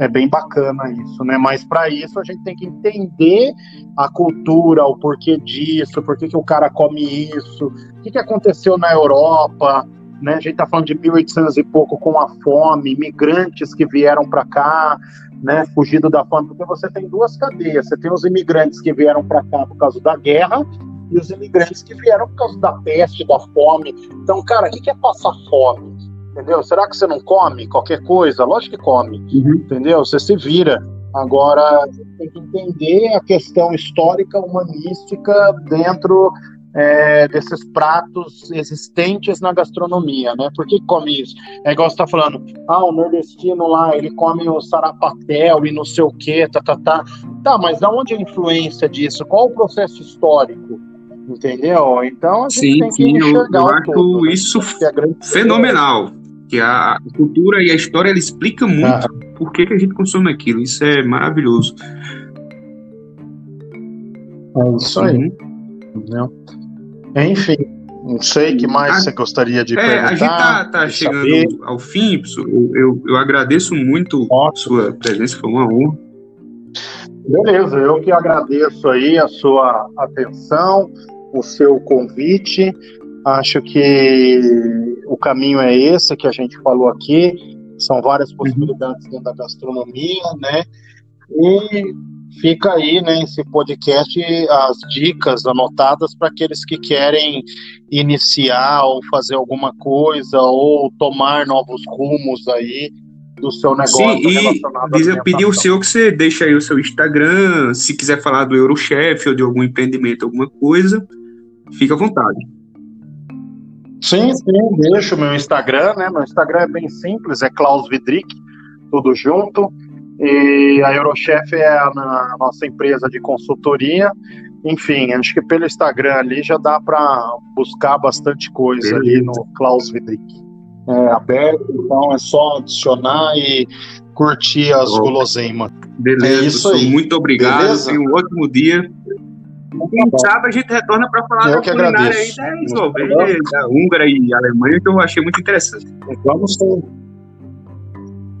é bem bacana isso, né? Mas para isso a gente tem que entender a cultura, o porquê disso, por que o cara come isso, o que, que aconteceu na Europa, né? A gente está falando de 1800 e pouco com a fome, imigrantes que vieram para cá, né, fugido da fome, porque você tem duas cadeias. Você tem os imigrantes que vieram para cá por causa da guerra e os imigrantes que vieram por causa da peste, da fome. Então, cara, o que é passar fome? Entendeu? Será que você não come qualquer coisa? Lógico que come, uhum. entendeu? Você se vira. Agora, tem que entender a questão histórica, humanística dentro é, desses pratos existentes na gastronomia, né? Por que come isso? É igual você tá falando, ah, o nordestino lá, ele come o sarapatel e não sei o que, tá, tá, tá. Tá, mas da onde é a influência disso? Qual o processo histórico? Entendeu? Então a gente sim, tem que sim, enxergar eu, eu acho todo, né? isso né? fenomenal. Que a cultura e a história ela explica muito ah. por que, que a gente consome aquilo. Isso é maravilhoso. É isso aí. Uhum. Entendeu? Enfim, não sei o que mais a, você gostaria de é, perguntar. A gente tá, tá chegando saber. ao fim, eu, eu, eu agradeço muito a sua presença, foi uma honra. Beleza, eu que agradeço aí a sua atenção, o seu convite. Acho que o caminho é esse que a gente falou aqui. São várias uhum. possibilidades dentro da gastronomia, né? E fica aí nesse né, podcast as dicas anotadas para aqueles que querem iniciar ou fazer alguma coisa ou tomar novos rumos aí do seu negócio. Sim, e eu pedi ao senhor que você deixe aí o seu Instagram, se quiser falar do Eurochef ou de algum empreendimento, alguma coisa, fica à vontade. Sim, sim, deixo meu Instagram, né? Meu Instagram é bem simples, é Klaus Vidrick, tudo junto. E a Eurochef é a, a nossa empresa de consultoria. Enfim, acho que pelo Instagram ali já dá para buscar bastante coisa Beleza. ali no Klaus Vidrick. É aberto, então é só adicionar e curtir as oh. guloseimas. Beleza, é isso aí. muito obrigado. Beleza? Tenha um ótimo dia. Quem tá sabe a gente retorna para falar eu da culinária agradeço. aí da Eslovênia, da Húngara e Alemanha, que eu achei muito interessante. Vamos sim.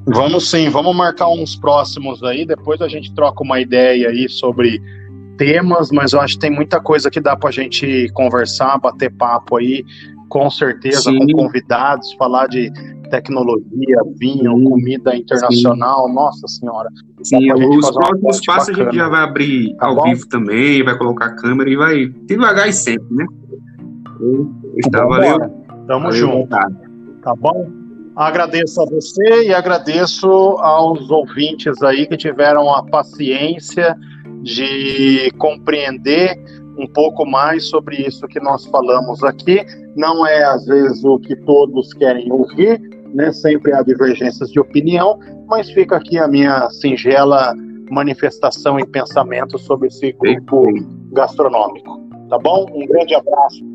Vamos sim, vamos marcar uns próximos aí, depois a gente troca uma ideia aí sobre temas, mas eu acho que tem muita coisa que dá para a gente conversar, bater papo aí, com certeza, sim. com convidados, falar de tecnologia, vinho, sim. comida internacional, sim. nossa senhora. Sim, os próximos passos a gente já vai abrir tá ao bom? vivo também, vai colocar a câmera e vai devagar e sempre, né? Está, valeu. Tamo valeu, junto. Tá bom? Agradeço a você e agradeço aos ouvintes aí que tiveram a paciência de compreender um pouco mais sobre isso que nós falamos aqui. Não é às vezes o que todos querem ouvir, né? Sempre há divergências de opinião, mas fica aqui a minha singela manifestação e pensamento sobre esse grupo gastronômico. Tá bom? Um grande abraço.